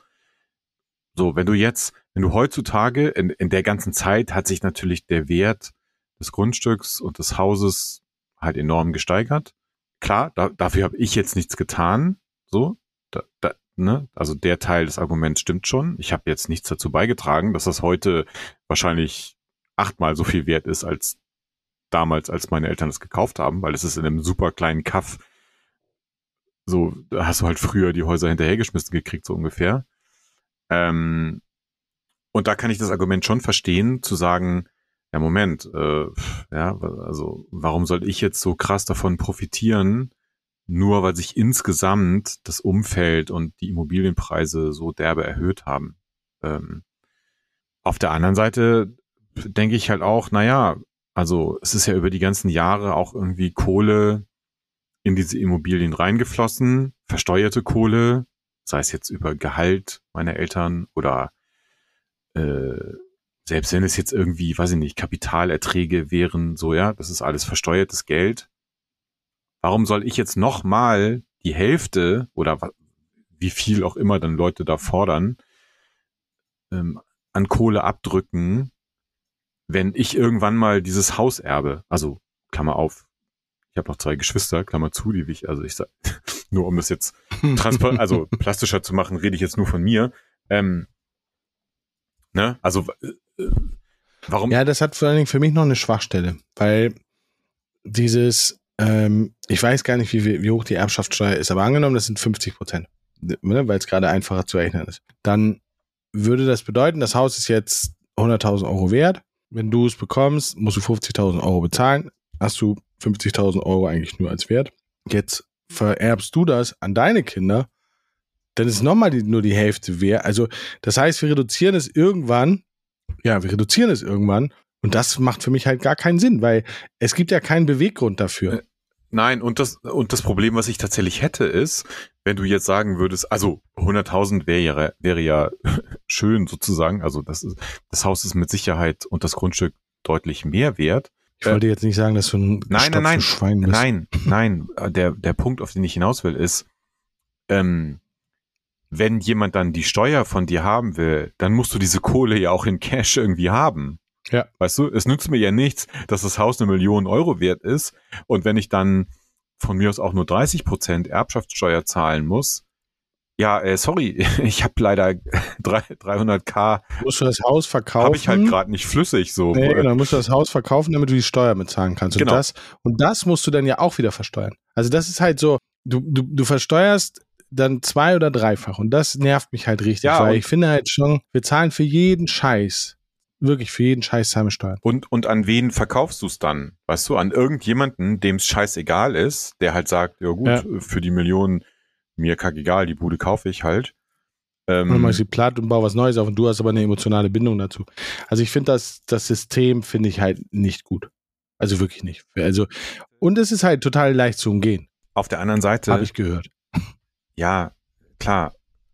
So, wenn du jetzt, wenn du heutzutage, in, in der ganzen Zeit hat sich natürlich der Wert des Grundstücks und des Hauses halt enorm gesteigert. Klar, da, dafür habe ich jetzt nichts getan. So, da, da, ne? also der Teil des Arguments stimmt schon. Ich habe jetzt nichts dazu beigetragen, dass das heute wahrscheinlich achtmal so viel wert ist als damals, als meine Eltern es gekauft haben, weil es ist in einem super kleinen Kaff. So, da hast du halt früher die Häuser hinterhergeschmissen gekriegt, so ungefähr. Ähm, und da kann ich das Argument schon verstehen, zu sagen, ja, Moment, äh, ja, also warum soll ich jetzt so krass davon profitieren, nur weil sich insgesamt das Umfeld und die Immobilienpreise so derbe erhöht haben. Ähm, auf der anderen Seite denke ich halt auch, naja, also es ist ja über die ganzen Jahre auch irgendwie Kohle in diese Immobilien reingeflossen, versteuerte Kohle, sei es jetzt über Gehalt meiner Eltern oder äh, selbst wenn es jetzt irgendwie, weiß ich nicht, Kapitalerträge wären, so ja, das ist alles versteuertes Geld. Warum soll ich jetzt nochmal die Hälfte oder wie viel auch immer dann Leute da fordern, ähm, an Kohle abdrücken, wenn ich irgendwann mal dieses Haus erbe? Also, Klammer auf, ich habe noch zwei Geschwister, Klammer zu, die ich, also ich sag, nur um das jetzt transparent, also plastischer zu machen, rede ich jetzt nur von mir. Ähm, ne, also äh, warum? Ja, das hat vor allen Dingen für mich noch eine Schwachstelle, weil dieses, ähm, ich weiß gar nicht, wie, wie hoch die Erbschaftssteuer ist, aber angenommen, das sind 50 Prozent, ne, weil es gerade einfacher zu rechnen ist. Dann würde das bedeuten, das Haus ist jetzt 100.000 Euro wert. Wenn du es bekommst, musst du 50.000 Euro bezahlen. Hast du 50.000 Euro eigentlich nur als Wert. Jetzt vererbst du das an deine Kinder, dann ist nochmal die, nur die Hälfte wert. Also, das heißt, wir reduzieren es irgendwann, ja, wir reduzieren es irgendwann und das macht für mich halt gar keinen Sinn, weil es gibt ja keinen Beweggrund dafür. Äh, nein, und das, und das Problem, was ich tatsächlich hätte, ist, wenn du jetzt sagen würdest, also 100.000 wäre ja, wäre ja schön sozusagen, also das, ist, das Haus ist mit Sicherheit und das Grundstück deutlich mehr wert. Ich wollte jetzt nicht sagen, dass du ein nein, nein, nein, Schwein bist. Nein, nein, der, der Punkt, auf den ich hinaus will, ist, ähm, wenn jemand dann die Steuer von dir haben will, dann musst du diese Kohle ja auch in Cash irgendwie haben. Ja. Weißt du, es nützt mir ja nichts, dass das Haus eine Million Euro wert ist und wenn ich dann von mir aus auch nur 30 Prozent Erbschaftssteuer zahlen muss, ja, äh, sorry, ich habe leider 300k. Musst du das Haus verkaufen? Habe ich halt gerade nicht flüssig so. Nee, genau, musst du das Haus verkaufen, damit du die Steuer bezahlen kannst. Und, Genau. das, und das musst du dann ja auch wieder versteuern. Also das ist halt so, du, du, du versteuerst dann zwei oder dreifach und das nervt mich halt richtig, Ja, weil ich finde halt schon, wir zahlen für jeden Scheiß, wirklich für jeden Scheiß zahlen Steuern. Und, und an wen verkaufst du es dann? Weißt du, an irgendjemanden, dem es scheißegal ist, der halt sagt, ja gut, Ja. für die Millionen, mir kackegal, die Bude kaufe ich halt. Ähm, Und dann mach ich sie platt und baue was Neues auf und du hast aber eine emotionale Bindung dazu. Also ich finde das, das System finde ich halt nicht gut. Also wirklich nicht. Also, und es ist halt total leicht zu umgehen, auf der anderen Seite, habe ich gehört. Ja, klar,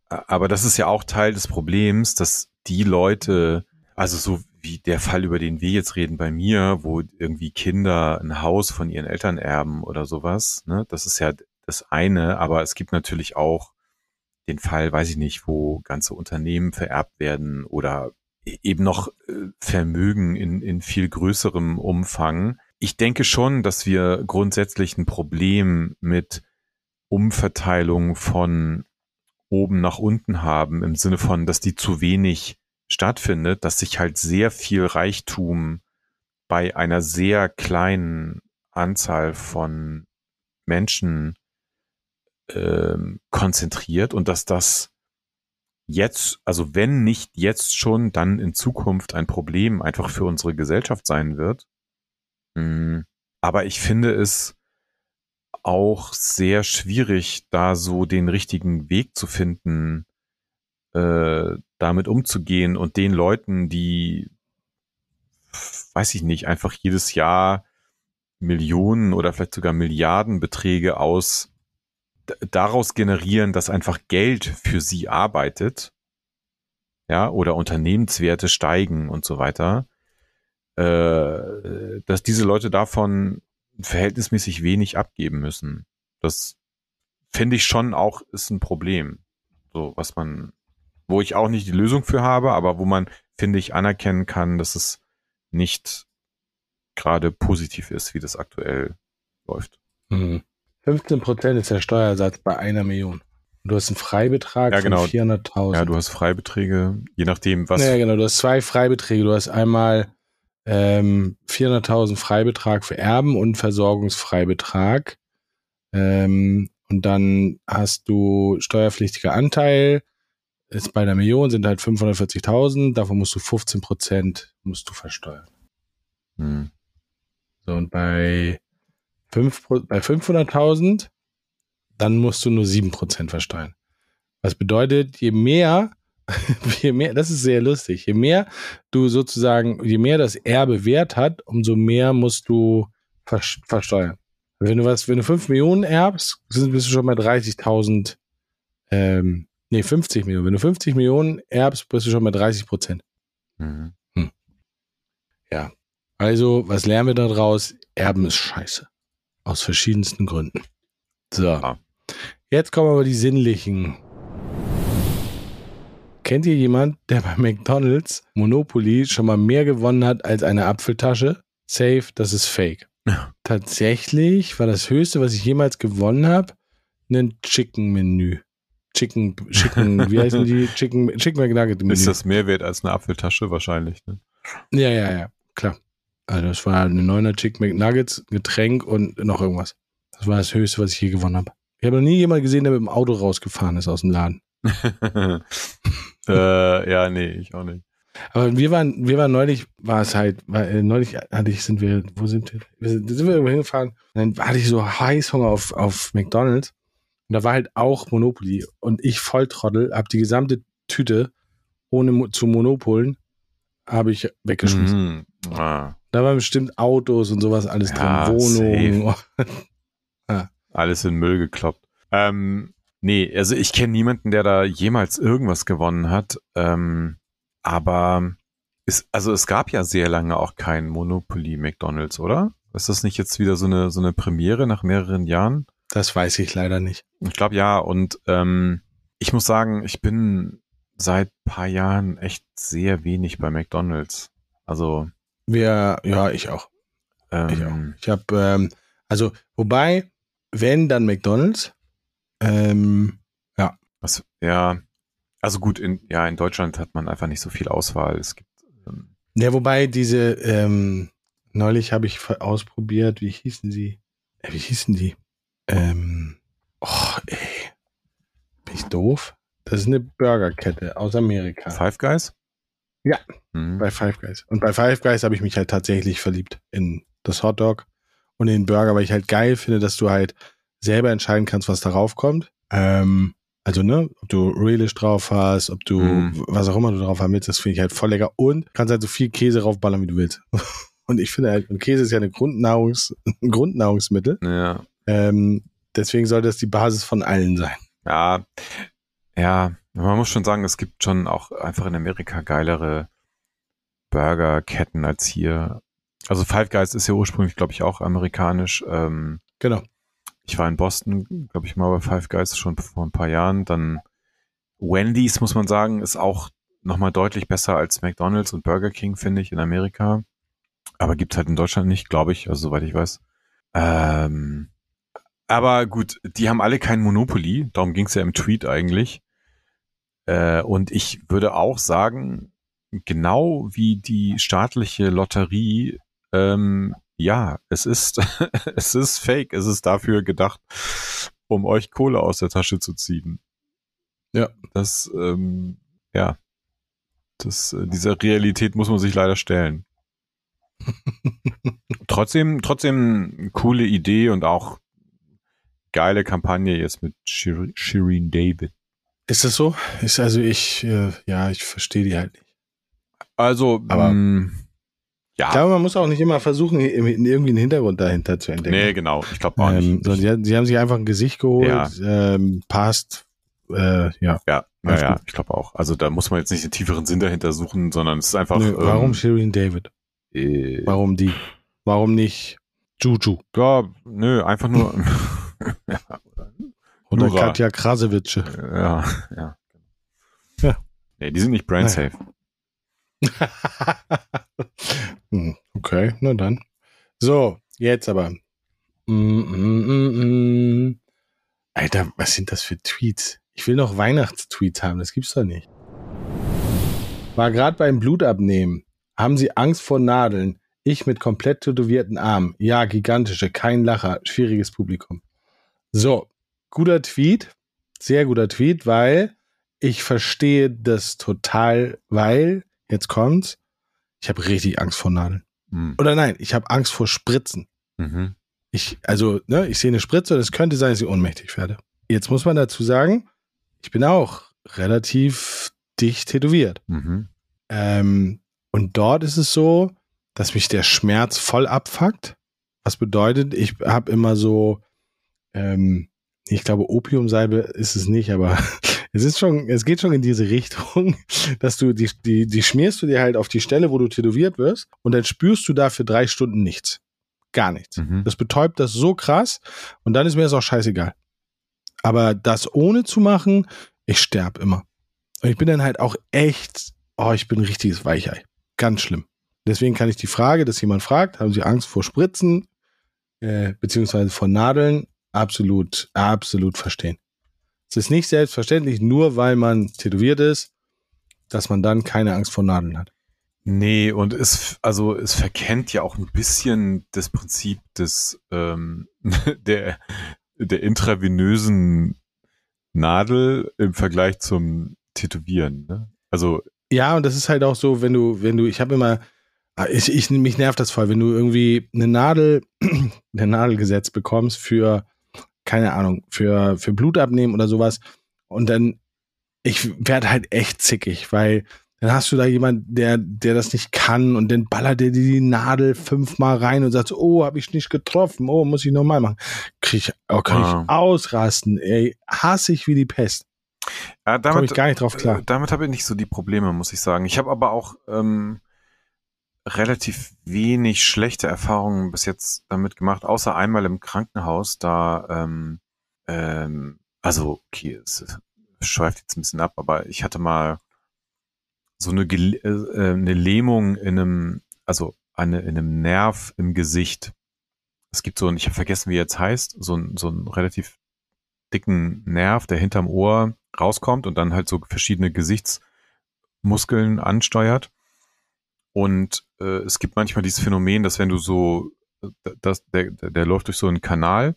aber das ist ja auch Teil des Problems, dass die Leute, also so wie der Fall, über den wir jetzt reden bei mir, wo irgendwie Kinder ein Haus von ihren Eltern erben oder sowas, ne, das ist ja das eine, aber es gibt natürlich auch den Fall, weiß ich nicht, wo ganze Unternehmen vererbt werden oder e- eben noch äh, Vermögen in, in viel größerem Umfang. Ich denke schon, dass wir grundsätzlich ein Problem mit Umverteilung von oben nach unten haben, im Sinne von, dass die zu wenig stattfindet, dass sich halt sehr viel Reichtum bei einer sehr kleinen Anzahl von Menschen ähm, konzentriert und dass das jetzt, also wenn nicht jetzt schon, dann in Zukunft ein Problem einfach für unsere Gesellschaft sein wird. Mhm. Aber ich finde es auch sehr schwierig, da so den richtigen Weg zu finden, äh, damit umzugehen und den Leuten, die, weiß ich nicht, einfach jedes Jahr Millionen oder vielleicht sogar Milliardenbeträge aus daraus generieren, dass einfach Geld für sie arbeitet, ja, oder Unternehmenswerte steigen und so weiter, äh, dass diese Leute davon verhältnismäßig wenig abgeben müssen. Das finde ich schon auch ist ein Problem. So, was man, wo ich auch nicht die Lösung für habe, aber wo man, finde ich, anerkennen kann, dass es nicht gerade positiv ist, wie das aktuell läuft. Mhm. 15 Prozent ist der Steuersatz bei einer Million. Du hast einen Freibetrag ja, genau. von 400.000. Ja, du hast Freibeträge, je nachdem, was. Ja, genau. Du hast zwei Freibeträge. Du hast einmal ähm, 400.000 Freibetrag für Erben und Versorgungsfreibetrag. Ähm, und dann hast du steuerpflichtiger Anteil. Ist bei einer Million sind halt 540.000. Davon musst du 15 Prozent musst du versteuern. Hm. So, und bei bei 500.000, dann musst du nur 7% versteuern. Was bedeutet, je mehr, je mehr, das ist sehr lustig, je mehr du sozusagen, je mehr das Erbe Wert hat, umso mehr musst du versteuern. Wenn du was, wenn du 5 Millionen erbst, bist du schon bei 30.000, ähm, nee, 50 Millionen. Wenn du 50 Millionen erbst, bist du schon bei 30 Prozent. Mhm. Hm. Ja. Also, was lernen wir daraus? Erben ist scheiße. Aus verschiedensten Gründen. So. Jetzt kommen aber die sinnlichen. Kennt ihr jemand, der bei McDonalds Monopoly schon mal mehr gewonnen hat als eine Apfeltasche? Safe, das ist fake. Tatsächlich war das höchste, was ich jemals gewonnen habe, ein Chicken-Menü. Chicken, Chicken, wie heißen die? Chicken, Chicken McNugget. -Menü. Ist das mehr wert als eine Apfeltasche wahrscheinlich, ne? Ja, ja, ja, klar. Also das war eine neuner Chick McNuggets, Getränk und noch irgendwas. Das war das Höchste, was ich je gewonnen habe. Ich habe noch nie jemanden gesehen, der mit dem Auto rausgefahren ist aus dem Laden. äh, ja, nee, ich auch nicht. Aber wir waren, wir waren neulich, war es halt, war, äh, neulich hatte ich, sind wir, wo sind wir? wir sind, sind wir irgendwo hingefahren? Und dann hatte ich so Heißhunger auf, auf McDonalds. Und da war halt auch Monopoly. Und ich Volltrottel, hab die gesamte Tüte ohne zu Monopolen, habe ich weggeschmissen. Mm, ah. Da waren bestimmt Autos und sowas alles ja, drin, Wohnungen. ja. Alles in Müll gekloppt. Ähm, nee, also ich kenne niemanden, der da jemals irgendwas gewonnen hat. Ähm, aber ist, also es gab ja sehr lange auch kein Monopoly McDonalds, oder? Ist das nicht jetzt wieder so eine, so eine Premiere nach mehreren Jahren? Das weiß ich leider nicht. Ich glaube ja. Und ähm, ich muss sagen, ich bin seit paar Jahren echt sehr wenig bei McDonalds. Also wir, ja, ich auch. Ähm, ich auch. Ich habe, ähm, also, wobei, wenn, dann McDonalds. Ähm, ja. Was, ja, also gut, in, ja, in Deutschland hat man einfach nicht so viel Auswahl. Es gibt. Ähm, ja, wobei diese, ähm, neulich habe ich ausprobiert, wie hießen sie? Äh, wie hießen die? Ähm, oh, ey. Bin ich doof? Das ist eine Burgerkette aus Amerika. Five Guys? Ja, mhm. bei Five Guys. Und bei Five Guys habe ich mich halt tatsächlich verliebt in das Hotdog und in den Burger, weil ich halt geil finde, dass du halt selber entscheiden kannst, was darauf kommt. Ähm, also, ne, ob du Relish drauf hast, ob du mhm. was auch immer du drauf haben willst, das finde ich halt voll lecker. Und kannst halt so viel Käse raufballern, wie du willst. Und ich finde halt, und Käse ist ja eine Grundnahrungs ein Grundnahrungsmittel. Ja. Ähm, deswegen sollte das die Basis von allen sein. Ja, ja, man muss schon sagen, es gibt schon auch einfach in Amerika geilere Burgerketten als hier. Also Five Guys ist ja ursprünglich, glaube ich, auch amerikanisch. Ähm, genau. Ich war in Boston, glaube ich, mal bei Five Guys schon vor ein paar Jahren. Dann Wendy's, muss man sagen, ist auch nochmal deutlich besser als McDonald's und Burger King, finde ich, in Amerika. Aber gibt's halt in Deutschland nicht, glaube ich, also soweit ich weiß. Ähm, aber gut, die haben alle kein Monopoly, darum ging's ja im Tweet eigentlich. Äh, und ich würde auch sagen, genau wie die staatliche Lotterie, ähm, ja, es ist, es ist fake. Es ist dafür gedacht, um euch Kohle aus der Tasche zu ziehen. Ja. Das, ähm, ja, das, äh, dieser Realität muss man sich leider stellen. trotzdem, trotzdem coole Idee und auch geile Kampagne jetzt mit Shir Shireen David. Ist das so? Ist also ich, äh, ja, ich verstehe die halt nicht. Also, Aber- mh, ja. Ich glaube, man muss auch nicht immer versuchen, irgendwie einen Hintergrund dahinter zu entdecken. nee, genau. Ich glaube auch ähm, nicht. so, die, sie haben sich einfach ein Gesicht geholt, Ja. ähm, passt, äh, ja. ja, naja, gut. ich glaube auch. Also da muss man jetzt nicht den tieferen Sinn dahinter suchen, sondern es ist einfach. Nö, warum Ähm, Shireen David? äh, Warum die? Warum nicht Juju ja, nö, einfach nur. ja, oder Nura. Katja Krasewitsche? ja, ja. Ja. Nee, die sind nicht brand safe. Hm, okay, na dann. So, jetzt aber. Mm, mm, mm. Alter, was sind das für Tweets? Ich will noch Weihnachtstweets haben, das gibt's doch nicht. War gerade beim Blutabnehmen. Haben Sie Angst vor Nadeln? Ich mit komplett tätowierten Armen. Ja, gigantische, kein Lacher, schwieriges Publikum. So, guter Tweet, sehr guter Tweet, weil ich verstehe das total, weil, jetzt kommt's, ich habe richtig Angst vor Nadeln. Hm. Oder nein, ich habe Angst vor Spritzen. Mhm. Ich, also, ne, ich sehe eine Spritze und es könnte sein, dass ich ohnmächtig werde. Jetzt muss man dazu sagen, ich bin auch relativ dicht tätowiert. Mhm. Ähm, und dort ist es so, dass mich der Schmerz voll abfuckt. Was bedeutet, ich habe immer so, ähm, ich glaube, Opiumsalbe ist es nicht, aber es ist schon, es geht schon in diese Richtung, dass du die, die, die schmierst du dir halt auf die Stelle, wo du tätowiert wirst, und dann spürst du da für drei Stunden nichts. Gar nichts. Mhm. Das betäubt das so krass und dann ist mir das auch scheißegal. Aber das ohne zu machen, ich sterb immer. Und ich bin dann halt auch echt, oh, ich bin ein richtiges Weichei. Ganz schlimm. Deswegen kann ich die Frage, dass jemand fragt, haben Sie Angst vor Spritzen, äh, beziehungsweise vor Nadeln, absolut, absolut verstehen. Es ist nicht selbstverständlich, nur weil man tätowiert ist, dass man dann keine Angst vor Nadeln hat. Nee, und es, also es verkennt ja auch ein bisschen das Prinzip des ähm, der, der intravenösen Nadel im Vergleich zum Tätowieren. Ne? Also Ja, und das ist halt auch so, wenn du, wenn du, ich habe immer, ah, ich, ich, mich nervt das voll, wenn du irgendwie eine Nadel, eine Nadel gesetzt bekommst für, keine Ahnung, für, für Blut abnehmen oder sowas. Und dann, ich werde halt echt zickig, weil dann hast du da jemand, der, der das nicht kann und dann ballert der dir die Nadel fünfmal rein und sagt, oh, habe ich nicht getroffen, oh, muss ich nochmal machen. Krieg ich, oh, kann Ah. ich ausrasten, ey, hasse ich wie die Pest. ja, Komme damit, ich gar nicht drauf klar. äh, damit habe ich nicht so die Probleme, muss ich sagen. Ich habe aber auch ähm, relativ wenig schlechte Erfahrungen bis jetzt damit gemacht, außer einmal im Krankenhaus, da ähm, ähm, also okay, es schweift jetzt ein bisschen ab, aber ich hatte mal so eine, Gel- äh, äh, eine Lähmung in einem, also eine, in einem Nerv im Gesicht. Es gibt so ein, ich habe vergessen, wie er jetzt heißt, so ein, so einen relativ dicken Nerv, der hinterm Ohr rauskommt und dann halt so verschiedene Gesichtsmuskeln ansteuert. Und äh, es gibt manchmal dieses Phänomen, dass wenn du so, äh, das, der, der, der läuft durch so einen Kanal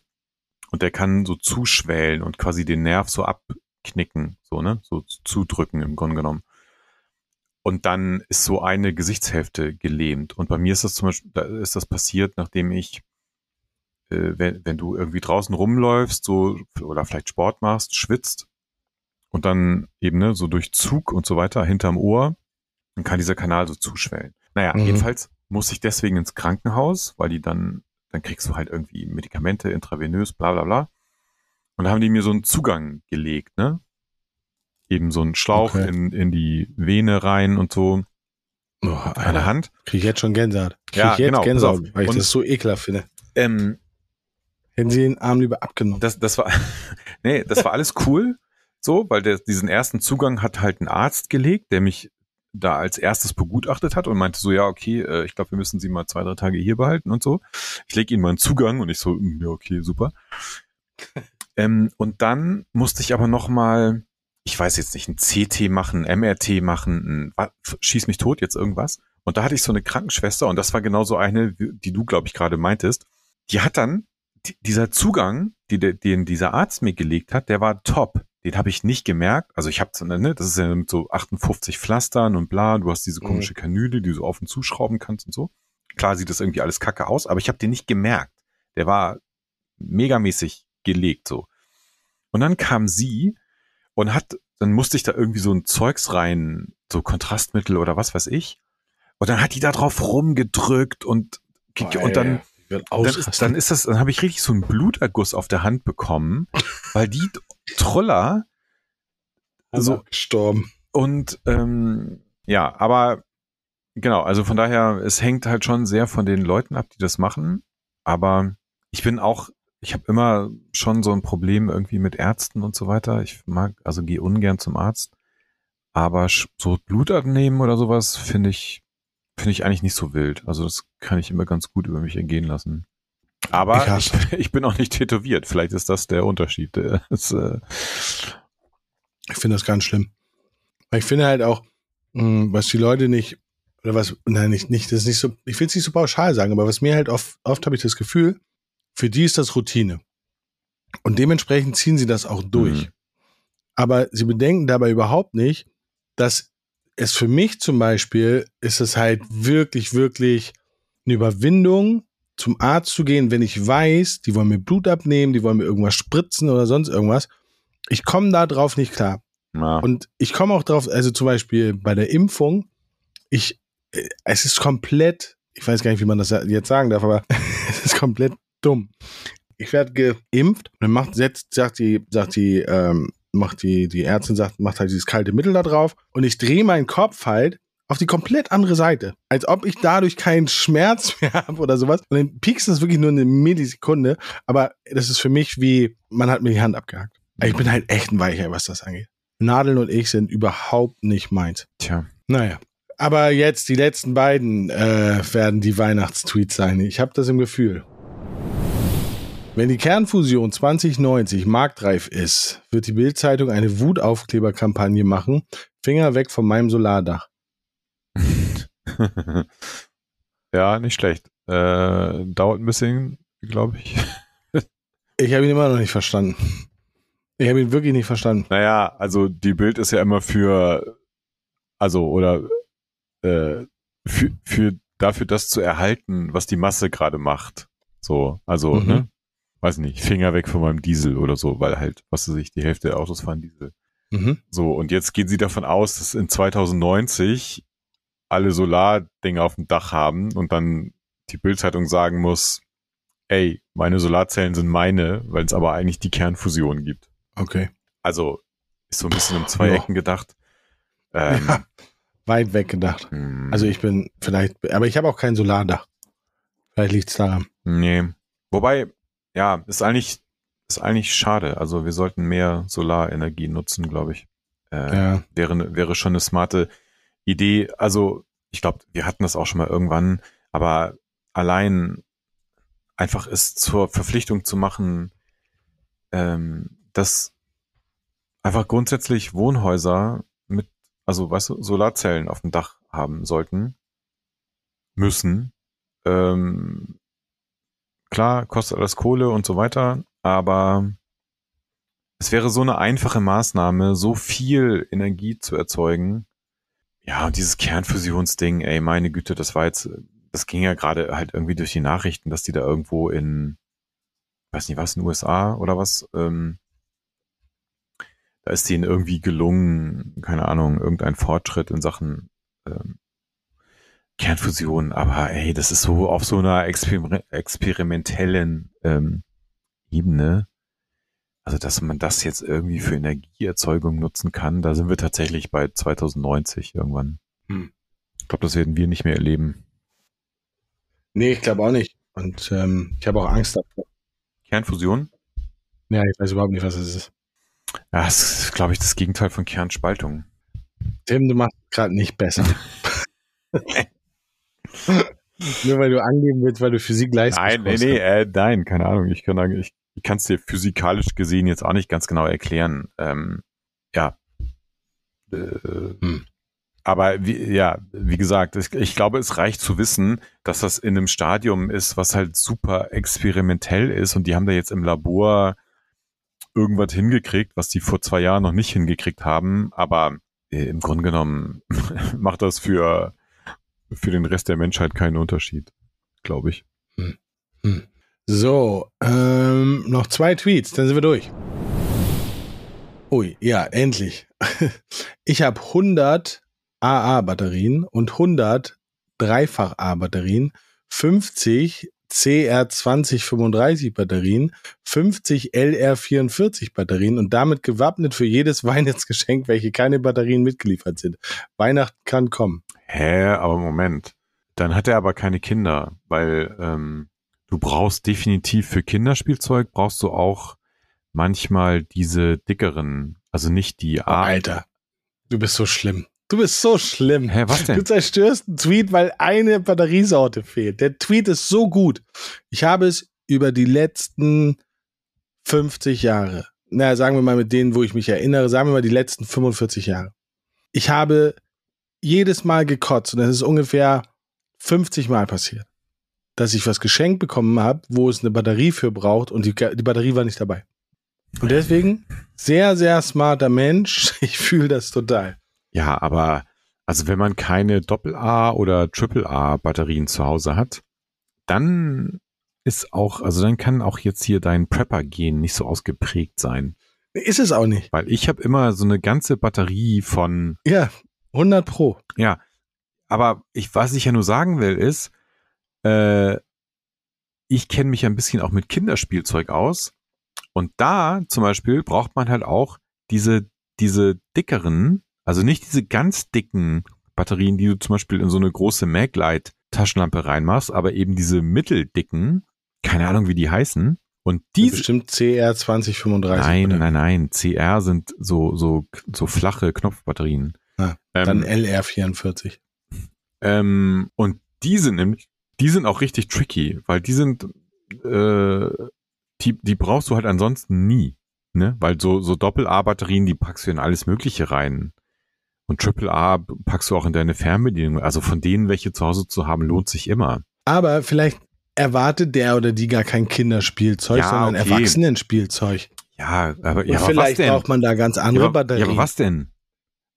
und der kann so zuschwellen und quasi den Nerv so abknicken, so, ne, so zudrücken im Grunde genommen. Und dann ist so eine Gesichtshälfte gelähmt. Und bei mir ist das zum Beispiel, da ist das passiert, nachdem ich, äh, wenn, wenn du irgendwie draußen rumläufst, so, oder vielleicht Sport machst, schwitzt und dann eben, ne, so durch Zug und so weiter hinterm Ohr, dann kann dieser Kanal so zuschwellen. Naja, Mhm. jedenfalls muss ich deswegen ins Krankenhaus, weil die dann, dann kriegst du halt irgendwie Medikamente intravenös, bla bla bla. Und da haben die mir so einen Zugang gelegt, ne? Eben so einen Schlauch Okay. in, in die Vene rein und so Oh, Alter. Hand. Krieg ich jetzt schon Gänsehaut. Krieg Ja, ich jetzt genau, Gänsehaut, weil ich Und- das so ekelhaft finde. Ähm, Hätten sie den Arm lieber abgenommen. das, das war, nee, das war alles cool, so, weil der, diesen ersten Zugang hat halt ein Arzt gelegt, der mich da als erstes begutachtet hat und meinte so, ja, okay, äh, ich glaube, wir müssen sie mal zwei, drei Tage hier behalten und so. Ich lege ihnen mal einen Zugang und ich so, mm, ja, okay, super. ähm, und dann musste ich aber noch mal ich weiß jetzt nicht, ein CT machen, ein MRT machen, ein, schieß mich tot, jetzt irgendwas. Und da hatte ich so eine Krankenschwester und das war genau so eine, die du, glaube ich, gerade meintest. Die hat dann, dieser Zugang, die, den dieser Arzt mir gelegt hat, der war top. Den habe ich nicht gemerkt. Also ich habe, ne, das ist ja mit so 58 Pflastern und bla, du hast diese mhm. komische Kanüle, die du auf und zuschrauben kannst und so. Klar sieht das irgendwie alles kacke aus, aber ich habe den nicht gemerkt. Der war megamäßig gelegt so. Und dann kam sie und hat, dann musste ich da irgendwie so ein Zeugs rein, so Kontrastmittel oder was weiß ich. Und dann hat die da drauf rumgedrückt und, Boah, und dann, dann ist, dann ist das, dann habe ich richtig so einen Bluterguss auf der Hand bekommen, weil die Troller so gestorben. Und ähm, ja, aber genau, also von daher, es hängt halt schon sehr von den Leuten ab, die das machen. Aber ich bin auch ich habe immer schon so ein Problem irgendwie mit Ärzten und so weiter. Ich mag, also gehe ungern zum Arzt. Aber so Blut abnehmen oder sowas finde ich, finde ich eigentlich nicht so wild. Also das kann ich immer ganz gut über mich ergehen lassen. Aber ich, ich, bin auch nicht tätowiert. Vielleicht ist das der Unterschied. Das, äh ich finde das ganz schlimm. Ich finde halt auch, hm, was die Leute nicht, oder was, nein, nicht, nicht, das ist nicht so, ich will es nicht so pauschal sagen, aber was mir halt oft, oft habe ich das Gefühl, für die ist das Routine. Und dementsprechend ziehen sie das auch durch. Mhm. Aber sie bedenken dabei überhaupt nicht, dass es für mich zum Beispiel ist es halt wirklich, wirklich eine Überwindung, zum Arzt zu gehen, wenn ich weiß, die wollen mir Blut abnehmen, die wollen mir irgendwas spritzen oder sonst irgendwas. Ich komme da drauf nicht klar. Ja. Und ich komme auch drauf, also zum Beispiel bei der Impfung, ich, äh, es ist komplett, ich weiß gar nicht, wie man das jetzt sagen darf, aber es ist komplett dumm. Ich werde geimpft und dann macht, setzt, sagt die, sagt die, ähm, macht die, die Ärztin sagt, macht halt dieses kalte Mittel da drauf und ich drehe meinen Kopf halt auf die komplett andere Seite. Als ob ich dadurch keinen Schmerz mehr habe oder sowas. Und dann piekst das wirklich nur eine Millisekunde. Aber das ist für mich wie, man hat mir die Hand abgehakt. Ich bin halt echt ein Weicher, was das angeht. Nadeln und ich sind überhaupt nicht meins. Tja. Naja. Aber jetzt die letzten beiden äh, werden die Weihnachtstweets sein. Ich habe das im Gefühl. Wenn die Kernfusion 2090 marktreif ist, wird die Bildzeitung eine Wutaufkleberkampagne machen. Finger weg von meinem Solardach. ja, nicht schlecht. Äh, dauert ein bisschen, glaube ich. ich habe ihn immer noch nicht verstanden. Ich habe ihn wirklich nicht verstanden. Naja, also die Bild ist ja immer für, also oder äh, für, für dafür das zu erhalten, was die Masse gerade macht. So, also, mhm. ne? Weiß nicht, Finger weg von meinem Diesel oder so, weil halt, was weiß ich, die Hälfte der Autos fahren Diesel. Mhm. So, und jetzt gehen sie davon aus, dass in 2090 alle Solardinger auf dem Dach haben und dann die Bildzeitung sagen muss, ey, meine Solarzellen sind meine, weil es aber eigentlich die Kernfusion gibt. Okay. Also ist so ein bisschen um zwei. Ecken gedacht. Ähm, ja, weit weg gedacht. Hm. Also ich bin vielleicht, aber ich habe auch kein Solardach. Vielleicht liegt es daran. Nee. Wobei, ja, ist eigentlich, ist eigentlich schade. Also wir sollten mehr Solarenergie nutzen, glaube ich. Äh, ja. wäre, wäre schon eine smarte Idee. Also ich glaube, wir hatten das auch schon mal irgendwann, aber allein einfach es zur Verpflichtung zu machen, ähm, dass einfach grundsätzlich Wohnhäuser mit, also weißt du, Solarzellen auf dem Dach haben sollten, müssen, ähm, klar, kostet alles Kohle und so weiter, aber es wäre so eine einfache Maßnahme, so viel Energie zu erzeugen. Ja, und dieses Kernfusionsding, ey, meine Güte, das war jetzt, das ging ja gerade halt irgendwie durch die Nachrichten, dass die da irgendwo in, weiß nicht was, in den USA oder was, ähm, da ist denen irgendwie gelungen, keine Ahnung, irgendein Fortschritt in Sachen ähm, Kernfusion, aber ey, das ist so auf so einer exper experimentellen ähm, Ebene. Also, dass man das jetzt irgendwie für Energieerzeugung nutzen kann, da sind wir tatsächlich bei 2090 irgendwann. Hm. Ich glaube, das werden wir nicht mehr erleben. Nee, ich glaube auch nicht. Und ähm, ich habe auch Angst davor. Kernfusion? Ja, ich weiß überhaupt nicht, was es ist. Ja, das ist, glaube ich, das Gegenteil von Kernspaltung. Tim, du machst gerade nicht besser. Nur weil du angeben willst, weil du Physik leistest. Nein, nee, nee, äh, nein, keine Ahnung. Ich kann ich, ich kann es dir physikalisch gesehen jetzt auch nicht ganz genau erklären. Ähm, ja, Äh, hm. Aber wie, ja, wie gesagt, ich, ich, glaube, es reicht zu wissen, dass das in einem Stadium ist, was halt super experimentell ist und die haben da jetzt im Labor irgendwas hingekriegt, was die vor zwei Jahren noch nicht hingekriegt haben. Aber äh, im Grunde genommen macht das für, für den Rest der Menschheit keinen Unterschied, glaube ich. Hm. Hm. So, ähm, noch zwei Tweets, dann sind wir durch. Ui, ja, endlich. Ich habe 100 AA-Batterien und 100 Dreifach-A-Batterien, 50 CR2035 Batterien, 50 LR44 Batterien und damit gewappnet für jedes Weihnachtsgeschenk, welche keine Batterien mitgeliefert sind. Weihnachten kann kommen. Hä, aber Moment. Dann hat er aber keine Kinder, weil ähm, du brauchst definitiv für Kinderspielzeug brauchst du auch manchmal diese dickeren, also nicht die A. Oh, Alter, du bist so schlimm. Du bist so schlimm. Hä, was denn? Du zerstörst einen Tweet, weil eine Batteriesorte fehlt. Der Tweet ist so gut. Ich habe es über die letzten 50 Jahre, naja, sagen wir mal mit denen, wo ich mich erinnere, sagen wir mal die letzten 45 Jahre. Ich habe jedes Mal gekotzt und das ist ungefähr 50 Mal passiert, dass ich was geschenkt bekommen habe, wo es eine Batterie für braucht und die, die Batterie war nicht dabei. Und deswegen sehr, sehr smarter Mensch. Ich fühle das total. Ja, aber also wenn man keine Doppel-A oder Triple-A-Batterien zu Hause hat, dann ist auch, also dann kann auch jetzt hier dein Prepper-Gen nicht so ausgeprägt sein. Ist es auch nicht. Weil ich habe immer so eine ganze Batterie von. Ja, 100 Pro. Ja, aber ich, was ich ja nur sagen will, ist, äh, ich kenne mich ein bisschen auch mit Kinderspielzeug aus. Und da zum Beispiel braucht man halt auch diese, diese dickeren also nicht diese ganz dicken Batterien, die du zum Beispiel in so eine große Maglite Taschenlampe reinmachst, aber eben diese mitteldicken, keine Ahnung, wie die heißen. Und die bestimmt CR 2035. Nein, oder? nein, nein. CR sind so so so flache Knopfbatterien. Ah, dann ähm, LR 44. Ähm, und die sind nämlich, die sind auch richtig tricky, weil die sind, äh, die, die brauchst du halt ansonsten nie, ne? Weil so so Doppel A Batterien, die packst du in alles Mögliche rein. Und AAA packst du auch in deine Fernbedienung. Also von denen welche zu Hause zu haben, lohnt sich immer. Aber vielleicht erwartet der oder die gar kein Kinderspielzeug, ja, sondern okay. Erwachsenenspielzeug. Ja, aber, ja, aber vielleicht braucht man da ganz andere ja, Batterien. Ja, aber was denn?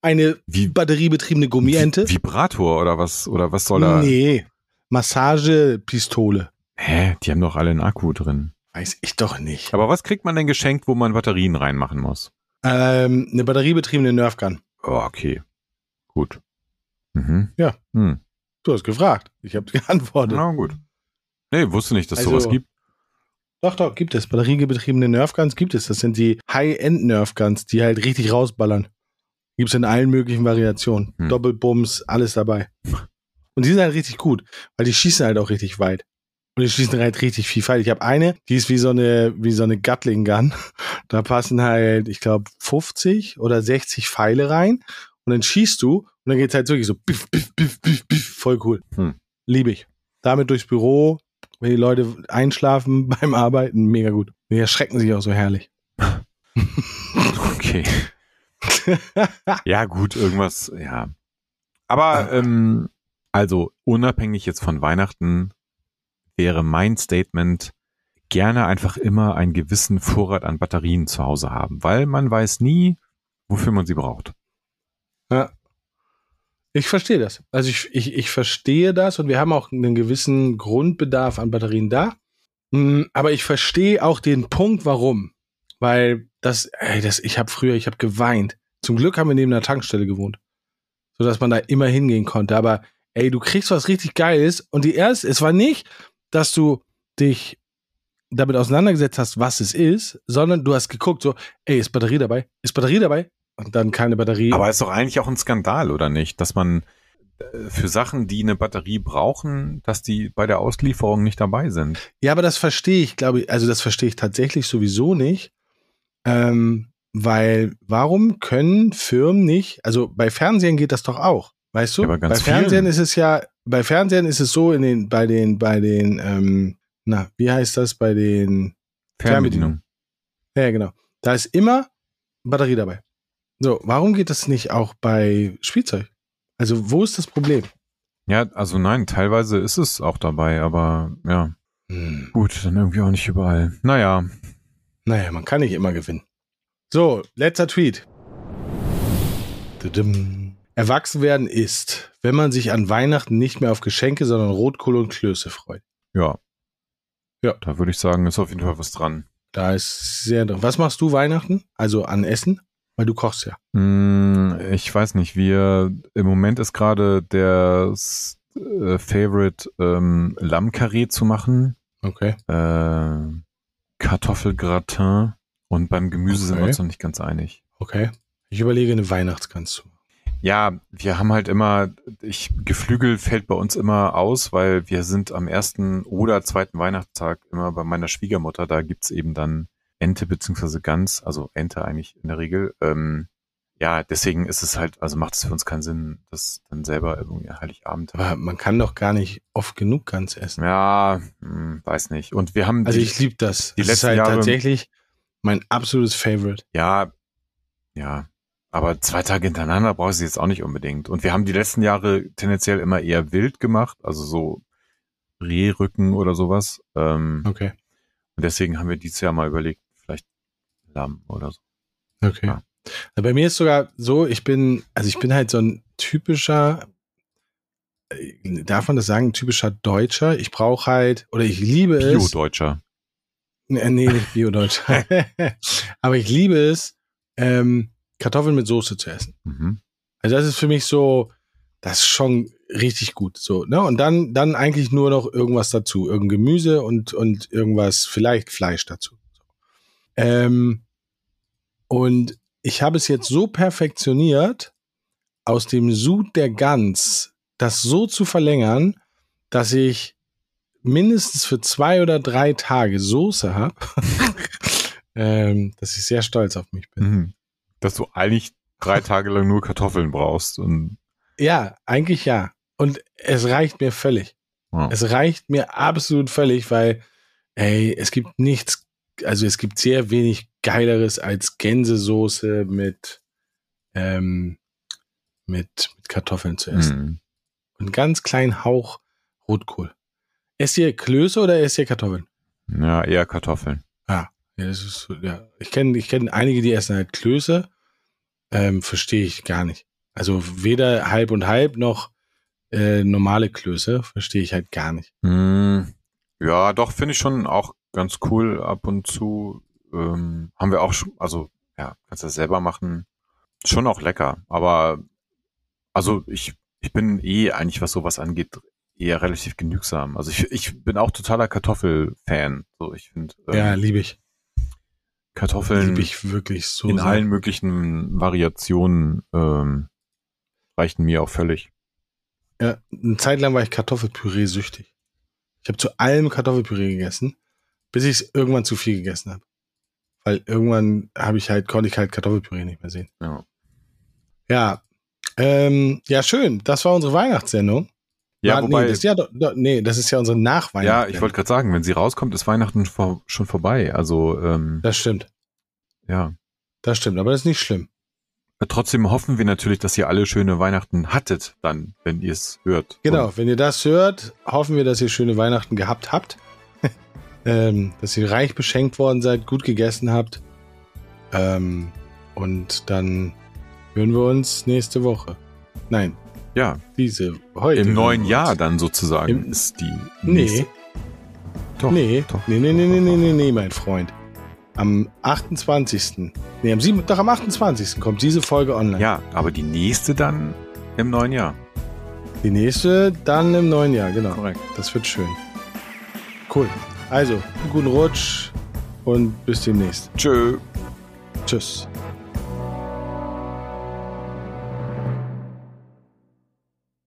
Eine Wie, batteriebetriebene Gummiente? Vibrator oder was? Oder was soll da? Nee, Massagepistole. Hä? Die haben doch alle einen Akku drin. Weiß ich doch nicht. Aber was kriegt man denn geschenkt, wo man Batterien reinmachen muss? Ähm, eine batteriebetriebene Nerfgun. Oh, okay. Gut. Mhm. Ja. Hm. Du hast gefragt. Ich habe geantwortet. Na gut. Nee, wusste nicht, dass also, sowas gibt. Doch, doch, gibt es. Batteriebetriebene Nerfguns gibt es. Das sind die High-End Nerfguns, die halt richtig rausballern. Gibt es in allen möglichen Variationen. Hm. Doppelbums, alles dabei. Und die sind halt richtig gut, weil die schießen halt auch richtig weit. Und die schießen halt richtig viel Pfeil. Ich habe eine, die ist wie so eine, wie so eine Gatling Gun. Da passen halt, ich glaube, 50 oder 60 Pfeile rein. Und dann schießt du und dann geht's halt wirklich so biff, biff, biff, biff, biff. Voll cool. Hm. Liebe ich. Damit durchs Büro, wenn die Leute einschlafen beim Arbeiten, mega gut. Die erschrecken sich auch so herrlich. okay. ja, gut, irgendwas, ja. Aber ähm, also unabhängig jetzt von Weihnachten wäre mein Statement, gerne einfach immer einen gewissen Vorrat an Batterien zu Hause haben, weil man weiß nie, wofür man sie braucht. Ja. Ich verstehe das. Also ich, ich, ich verstehe das und wir haben auch einen gewissen Grundbedarf an Batterien da. Hm, aber ich verstehe auch den Punkt, warum. Weil das, ey, das, ich habe früher, ich habe geweint. Zum Glück haben wir neben einer Tankstelle gewohnt. Sodass man da immer hingehen konnte. Aber ey, du kriegst was richtig Geiles und die erste, es war nicht, dass du dich damit auseinandergesetzt hast, was es ist, sondern du hast geguckt, so, ey, ist Batterie dabei? Ist Batterie dabei? Und dann keine Batterie. Aber ist doch eigentlich auch ein Skandal, oder nicht? Dass man äh, für Sachen, die eine Batterie brauchen, dass die bei der Auslieferung nicht dabei sind. Ja, aber das verstehe ich, glaube ich, also das verstehe ich tatsächlich sowieso nicht. Ähm, weil warum können Firmen nicht, also bei Fernsehen geht das doch auch, weißt du? Ja, bei Fernsehen vielen. ist es ja, bei Fernsehen ist es so in den, bei den, bei den, ähm, na, wie heißt das, bei den Fernbedienungen. Ja, genau. Da ist immer Batterie dabei. So, warum geht das nicht auch bei Spielzeug? Also, wo ist das Problem? Ja, also nein, teilweise ist es auch dabei, aber ja. Hm. Gut, dann irgendwie auch nicht überall. Naja. Naja, man kann nicht immer gewinnen. So, letzter Tweet. Erwachsen werden ist, wenn man sich an Weihnachten nicht mehr auf Geschenke, sondern Rotkohl und Klöße freut. Ja. Ja. Da würde ich sagen, ist auf jeden Fall was dran. Da ist sehr drin. Was machst du Weihnachten? Also an Essen? Weil du kochst ja. Hm, ich weiß nicht, wir im Moment ist gerade der äh, Favorite ähm, Lammkarree zu machen, Okay. äh, Kartoffelgratin und beim Gemüse sind wir Okay. uns noch nicht ganz einig. Okay. Ich überlege, eine Weihnachtsgans zu machen. Ja, wir haben halt immer, ich, Geflügel fällt bei uns immer aus, weil wir sind am ersten oder zweiten Weihnachtstag immer bei meiner Schwiegermutter. Da gibt's eben dann Ente beziehungsweise Gans, also Ente eigentlich in der Regel. Ähm, ja, deswegen ist es halt, also macht es für uns keinen Sinn, das dann selber irgendwie Heiligabend. Aber man kann doch gar nicht oft genug Gans essen. Ja, hm, weiß nicht. Und wir haben Also die, ich liebe das. die das ist letzten halt Jahre- tatsächlich mein absolutes Favorite. ja, ja, aber zwei Tage hintereinander brauche ich sie jetzt auch nicht unbedingt. Und wir haben die letzten Jahre tendenziell immer eher wild gemacht, also so Rehrücken oder sowas. Ähm, Okay. Und deswegen haben wir dieses Jahr mal überlegt, vielleicht Lamm oder so. Okay. Ja. Bei mir ist sogar so, ich bin, also ich bin halt so ein typischer, äh, darf man das sagen, typischer Deutscher. Ich brauche halt, oder ich liebe es. Bio-Deutscher. Nee, nee, nicht Bio-Deutscher. Aber ich liebe es, ähm, Kartoffeln mit Soße zu essen. Mhm. Also das ist für mich so, das ist schon richtig gut. So, ne? Und dann, dann eigentlich nur noch irgendwas dazu. Irgendein Gemüse und, und irgendwas, vielleicht Fleisch dazu. Ähm, und ich habe es jetzt so perfektioniert, aus dem Sud der Gans das so zu verlängern, dass ich mindestens für zwei oder drei Tage Soße habe, ähm, dass ich sehr stolz auf mich bin. Mhm. Dass du eigentlich drei Tage lang nur Kartoffeln brauchst. Und, Ja, eigentlich ja. Und es reicht mir völlig. ja. Es reicht mir absolut völlig, weil, ey, es gibt nichts, also es gibt sehr wenig Geileres als Gänsesoße mit, ähm, mit, mit Kartoffeln zu essen. Mhm. Und ganz kleinen Hauch Rotkohl. Esst ihr Klöße oder esst ihr Kartoffeln? ja, eher Kartoffeln. Ja, das ist, ja. Ich kenne ich kenn einige, die essen halt Klöße. Ähm, Verstehe ich gar nicht. Also weder halb und halb noch äh, normale Klöße verstehe ich halt gar nicht. Mhm. Ja, doch, finde ich schon auch ganz cool ab und zu. Ähm, haben wir auch schon, also ja, kannst das selber machen. Schon auch lecker. Aber also ich, ich bin eh eigentlich, was sowas angeht, eher relativ genügsam. Also ich, ich bin auch totaler Kartoffelfan. So, ich finde ähm, Ja, liebe ich. Kartoffeln Liebe ich wirklich so. in sehr. allen möglichen Variationen ähm, reichten mir auch völlig. Ja, eine Zeit lang war ich Kartoffelpüree süchtig. Ich habe zu allem Kartoffelpüree gegessen, bis ich es irgendwann zu viel gegessen habe. Weil irgendwann habe ich halt, konnte ich halt Kartoffelpüree nicht mehr sehen. Ja. Ja, ähm, ja, schön. Das war unsere Weihnachtssendung. Ja, Ah, wobei, nee, das, ja, doch, nee, das ist ja unsere ja, Nachweihnachtssendung. ich wollte gerade sagen, wenn sie rauskommt, ist Weihnachten vor, schon vorbei. Also, ähm, Das stimmt. ja. Das stimmt, aber das ist nicht schlimm. Trotzdem hoffen wir natürlich, dass ihr alle schöne Weihnachten hattet, dann, wenn ihr es hört. Genau, Und, wenn ihr das hört, hoffen wir, dass ihr schöne Weihnachten gehabt habt. ähm, dass ihr reich beschenkt worden seid, gut gegessen habt. Ähm, und dann hören wir uns nächste Woche. Nein, ja, diese heute. im neuen Jahr dann sozusagen Im- ist die. Nee, nächste- Doch, nee, doch. nee, nee, nee, nee, nee, nee, nee, mein Freund. Am 28. Nee, am 7, doch am 28. kommt diese Folge online. Ja, aber die nächste dann im neuen Jahr. Die nächste dann im neuen Jahr, genau. Korrekt. Das wird schön. Cool. Also, guten Rutsch und bis demnächst. Tschö. Tschüss.